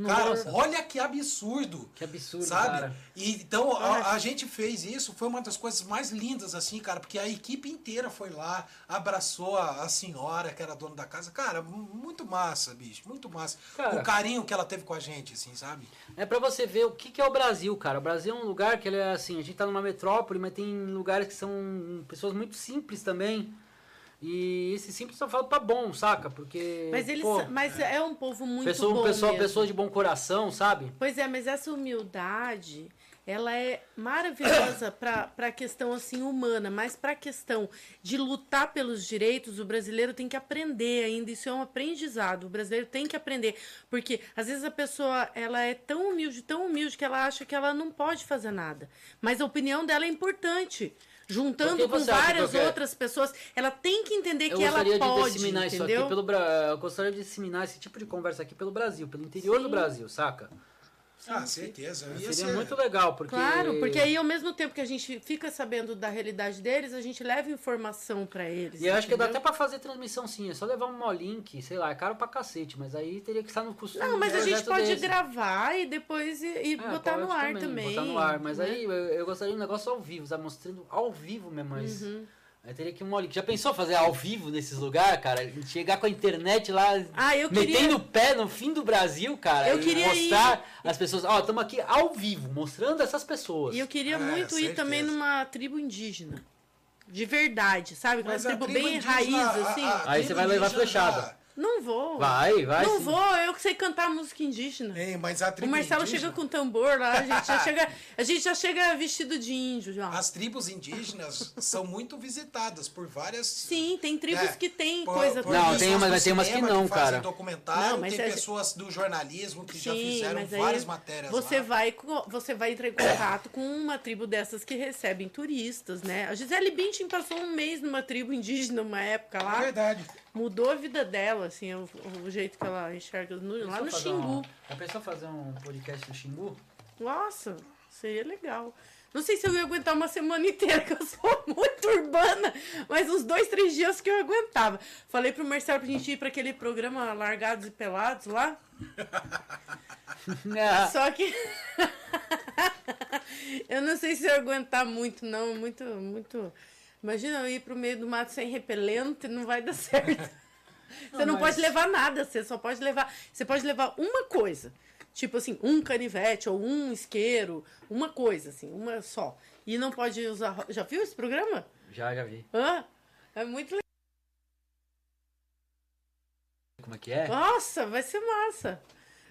Speaker 3: Cara,
Speaker 1: Nossa.
Speaker 3: olha que absurdo.
Speaker 1: Que absurdo,
Speaker 3: sabe?
Speaker 1: cara.
Speaker 3: E, então a, a gente fez isso, foi uma das coisas mais lindas, assim, cara, porque a equipe inteira foi lá, abraçou a, a senhora, que era dona da casa. Cara, mu- muito massa, bicho, muito massa.
Speaker 1: Cara.
Speaker 3: o carinho que ela teve com a gente, assim, sabe?
Speaker 1: É pra você ver o que, que é o Brasil, cara. O Brasil é um lugar que ele é assim, a gente tá numa metrópole, mas tem lugares que são pessoas muito simples também. E esse simples só fala pra bom, saca? Porque.
Speaker 2: Mas eles,
Speaker 1: pô,
Speaker 2: mas é um povo muito
Speaker 1: pessoa,
Speaker 2: bom
Speaker 1: pessoa, pessoa de bom coração, sabe?
Speaker 2: Pois é, mas essa humildade, ela é maravilhosa para a questão assim humana, mas para a questão de lutar pelos direitos, o brasileiro tem que aprender ainda, isso é um aprendizado. O brasileiro tem que aprender, porque às vezes a pessoa, ela é tão humilde, tão humilde que ela acha que ela não pode fazer nada. Mas a opinião dela é importante. Juntando com várias outras pessoas, ela tem que entender
Speaker 1: Eu
Speaker 2: que ela
Speaker 1: gostaria de
Speaker 2: pode,
Speaker 1: disseminar isso
Speaker 2: entendeu?
Speaker 1: aqui pelo. Eu gostaria de disseminar esse tipo de conversa aqui pelo Brasil, pelo interior do
Speaker 2: Sim.
Speaker 1: Brasil, saca?
Speaker 3: Ah, certeza. Ia
Speaker 1: Seria
Speaker 3: ser-
Speaker 1: muito legal, porque.
Speaker 2: Claro, porque aí ao mesmo tempo que a gente fica sabendo da realidade deles, a gente leva informação pra eles.
Speaker 1: E eu acho que dá até pra fazer transmissão sim, é só levar um molink, sei lá, é caro pra cacete, mas aí teria que estar no costume.
Speaker 2: Não, mas a gente pode
Speaker 1: desse.
Speaker 2: gravar e depois e, e
Speaker 1: É,
Speaker 2: botar no ar também.
Speaker 1: Botar no ar, mas
Speaker 2: né?
Speaker 1: aí eu, eu gostaria de um negócio ao vivo, sabe? Mostrando ao vivo mesmo, mas.
Speaker 2: Uhum.
Speaker 1: Aí teria que um molink. Já pensou fazer ao vivo nesses lugares, cara? Chegar com a internet lá,
Speaker 2: Ah, eu queria.
Speaker 1: metendo o pé no fim do Brasil, cara.
Speaker 2: Eu
Speaker 1: e
Speaker 2: queria
Speaker 1: mostrar as pessoas. Ó, estamos aqui ao vivo, mostrando essas pessoas.
Speaker 2: E eu queria
Speaker 3: É,
Speaker 2: muito ir também numa tribo indígena. De verdade, sabe? Aquela
Speaker 3: Mas a
Speaker 2: tribo
Speaker 3: tribo
Speaker 2: bem raiz,
Speaker 3: a-
Speaker 2: assim.
Speaker 3: a
Speaker 1: Aí
Speaker 3: tribo
Speaker 1: você vai levar
Speaker 3: indígena
Speaker 1: flechada.
Speaker 3: Já-
Speaker 2: Não vou.
Speaker 1: Vai, vai.
Speaker 2: Não
Speaker 1: sim.
Speaker 2: vou, eu que sei cantar música indígena.
Speaker 3: Hein, mas a
Speaker 2: O
Speaker 3: tribo
Speaker 2: Marcelo
Speaker 3: indígena-
Speaker 2: chega com tambor lá, a gente já chega, a gente já chega vestido de índio já.
Speaker 3: As tribos indígenas são muito visitadas por várias.
Speaker 2: Sim, tem tribos
Speaker 3: É,
Speaker 2: que tem
Speaker 3: por-
Speaker 2: coisa
Speaker 3: por
Speaker 1: Não, tem umas- mas tem umas que não,
Speaker 3: fazem
Speaker 1: cara.
Speaker 3: documentário,
Speaker 2: Não, mas
Speaker 3: tem
Speaker 2: é-
Speaker 3: pessoas do jornalismo que já
Speaker 2: Sim,
Speaker 3: fizeram
Speaker 2: mas aí
Speaker 3: várias matérias
Speaker 2: você
Speaker 3: lá.
Speaker 2: vai você vai entrar em contato com uma tribo dessas que recebem turistas, né? A Gisele Bündchen passou um mês numa tribo indígena uma época
Speaker 3: É
Speaker 2: lá,
Speaker 3: verdade.
Speaker 2: Mudou a vida dela, assim, o, o jeito que ela enxerga no- lá no Xingu.
Speaker 1: Um, já pensou fazer um podcast no Xingu?
Speaker 2: Nossa, seria legal. Não sei se eu ia aguentar uma semana inteira, que eu sou muito urbana, mas uns dois, três dias que eu aguentava. Falei pro Marcelo pra gente ir pra aquele programa Largados e Pelados lá.
Speaker 1: É.
Speaker 2: Só que. eu não sei se eu ia aguentar muito, não. Muito, muito. Imagina eu ir pro meio do mato sem repelente, não vai dar certo. Você não,
Speaker 1: mas-
Speaker 2: pode levar nada, você só pode levar. Você pode levar uma coisa. Tipo assim, um canivete ou um isqueiro, uma coisa, assim, uma só. E não pode usar. Já viu esse programa?
Speaker 1: Já, já vi.
Speaker 2: Hã? É muito legal.
Speaker 1: Como é que é?
Speaker 2: Nossa, vai ser massa.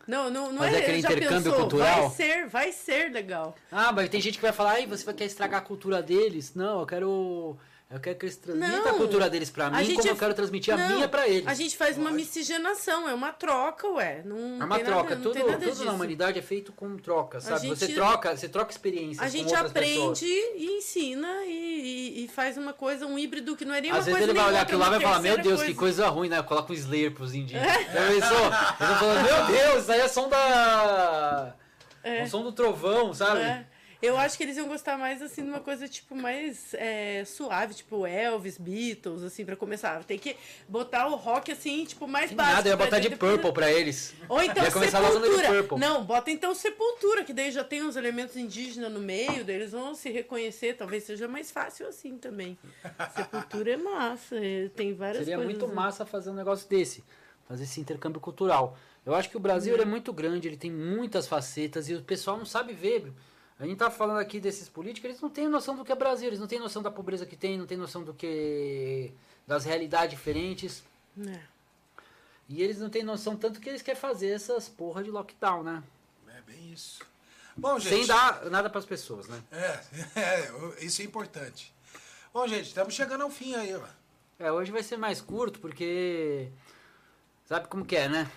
Speaker 2: Não, não, não
Speaker 1: Fazer
Speaker 2: é
Speaker 1: aquele
Speaker 2: já
Speaker 1: intercâmbio
Speaker 2: pensou?
Speaker 1: cultural?
Speaker 2: Vai ser, vai ser legal.
Speaker 1: Ah, mas tem gente que vai falar, ai, você vai querer estragar a cultura deles. Não, eu quero. Eu quero que eles transmitam a cultura deles pra
Speaker 2: A
Speaker 1: mim,
Speaker 2: gente
Speaker 1: como
Speaker 2: é-
Speaker 1: eu quero transmitir a
Speaker 2: Não,
Speaker 1: minha pra eles.
Speaker 2: A gente faz uma
Speaker 3: Lógico.
Speaker 2: miscigenação, é uma troca, ué. Não,
Speaker 1: É uma troca,
Speaker 2: nada,
Speaker 1: tudo, tudo
Speaker 2: disso.
Speaker 1: na humanidade é feito com troca, sabe? Você
Speaker 2: gente-
Speaker 1: troca, você troca experiências
Speaker 2: A gente aprende
Speaker 1: pessoas.
Speaker 2: e ensina e, e- e faz uma coisa, um híbrido que não é nem uma
Speaker 1: Às vezes
Speaker 2: coisa
Speaker 1: ele vai olhar aquilo lá e
Speaker 2: uma
Speaker 1: vai falar, meu Deus, que coisa ruim, né? Coloca um Slayer pros indígenas. Já pensou? Eles vão falando, meu Deus, isso aí é som da...
Speaker 2: É.
Speaker 1: O som do trovão, sabe?
Speaker 2: É. Eu acho que eles iam gostar mais, assim, de uma coisa, tipo, mais é, suave, tipo Elvis, Beatles, assim, pra começar. Tem que botar o rock, assim, tipo, mais
Speaker 1: Tem
Speaker 2: básico.
Speaker 1: nada, eu ia botar de Purple pra eles.
Speaker 2: Ou então
Speaker 1: Ia
Speaker 2: Sepultura. Não, bota então Sepultura, que daí já tem uns elementos indígenas no meio, daí eles vão se reconhecer, talvez seja mais fácil assim também. Sepultura é massa, é, tem várias
Speaker 1: Seria
Speaker 2: coisas.
Speaker 1: muito
Speaker 2: né?
Speaker 1: massa fazer um negócio desse. Fazer esse intercâmbio cultural. Eu acho que o Brasil é muito grande, ele tem muitas facetas e o pessoal não sabe ver. A gente tá falando aqui desses políticos, eles não têm noção do que é Brasil, eles não têm noção da pobreza que tem, não têm noção do que. das realidades diferentes.
Speaker 2: É.
Speaker 1: E eles não têm noção tanto que eles querem fazer essas porra de lockdown, né?
Speaker 3: É bem isso. Bom, gente.
Speaker 1: Sem dar nada pras pessoas, né?
Speaker 3: É, é, isso é importante. Bom, gente, estamos chegando ao fim aí, ó.
Speaker 1: É, hoje vai ser mais curto porque. Sabe como que é, né?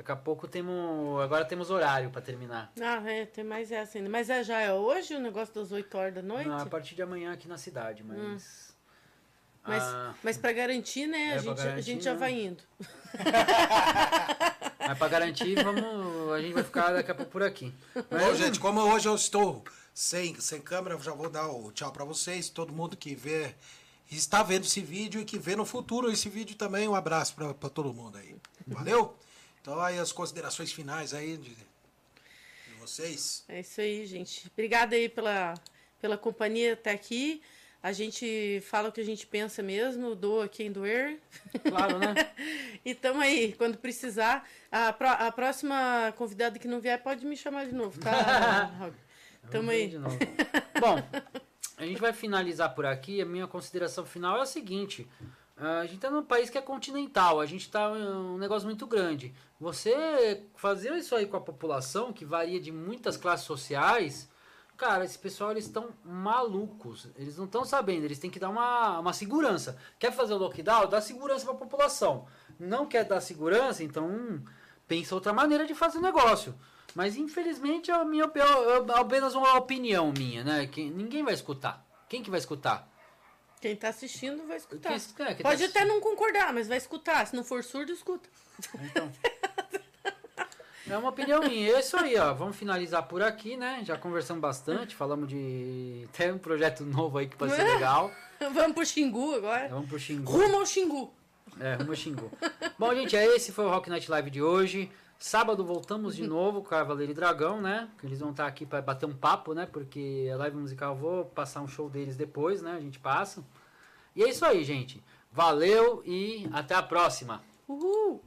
Speaker 1: Daqui a pouco temos. Agora temos horário pra terminar.
Speaker 2: Ah, é, tem mais essa ainda. Mas é, já é hoje o negócio das 8 horas da noite?
Speaker 1: Não, a partir de amanhã aqui na cidade, mas.
Speaker 2: Mas,
Speaker 1: Ah,
Speaker 2: mas pra garantir, né,
Speaker 1: É,
Speaker 2: a, gente, a
Speaker 1: garantir,
Speaker 2: gente já
Speaker 1: né?
Speaker 2: vai indo.
Speaker 1: mas pra garantir, vamos. A gente vai ficar daqui a pouco por aqui. Mas,
Speaker 3: Bom, gente, como hoje eu estou sem, sem câmera, já vou dar o tchau para vocês. Todo mundo que vê, está vendo esse vídeo e que vê no futuro esse vídeo também. Um abraço para todo mundo aí. Valeu? Então aí as considerações finais aí de, de vocês.
Speaker 2: É isso aí, gente. Obrigada aí pela, pela companhia até aqui. A gente fala o que a gente pensa mesmo, doa quem doer.
Speaker 1: Claro, né?
Speaker 2: e tamo aí, quando precisar. A, pró- a próxima convidada que não vier pode me chamar de novo, tá? Tamo aí.
Speaker 1: de novo. Bom, a gente vai finalizar por aqui. A minha consideração final é a seguinte: a gente está num país que é continental, a gente está um negócio muito grande. Você fazer isso aí com a população, que varia de muitas classes sociais, cara, esse pessoal eles estão malucos. Eles não estão sabendo, eles têm que dar uma, uma segurança. Quer fazer o lockdown? Dá segurança para a população. Não quer dar segurança? Então hum, pensa outra maneira de fazer o negócio. Mas infelizmente é a minha apenas uma opinião minha, né? Que ninguém vai escutar. Quem que vai escutar?
Speaker 2: Quem tá assistindo vai escutar.
Speaker 1: Quem- é, quem tá
Speaker 2: Pode até
Speaker 1: assistindo.
Speaker 2: não concordar, mas vai escutar. Se não for surdo, escuta.
Speaker 1: Então. É uma opinião minha. É isso aí, ó. Vamos finalizar por aqui, né? Já conversamos bastante, falamos de. Tem um projeto novo aí que pode ser legal.
Speaker 2: Vamos pro Xingu agora.
Speaker 1: Vamos pro Xingu.
Speaker 2: Rumo ao Xingu.
Speaker 1: É, rumo ao Xingu. Bom, gente, é esse foi o Rock Night Live de hoje. Sábado voltamos de novo com Cavaleiro e Dragão, né? Eles vão estar aqui para bater um papo, né? Porque a live musical eu vou passar um show deles depois, né? A gente passa. E é isso aí, gente. Valeu e até a próxima.
Speaker 2: Uhul.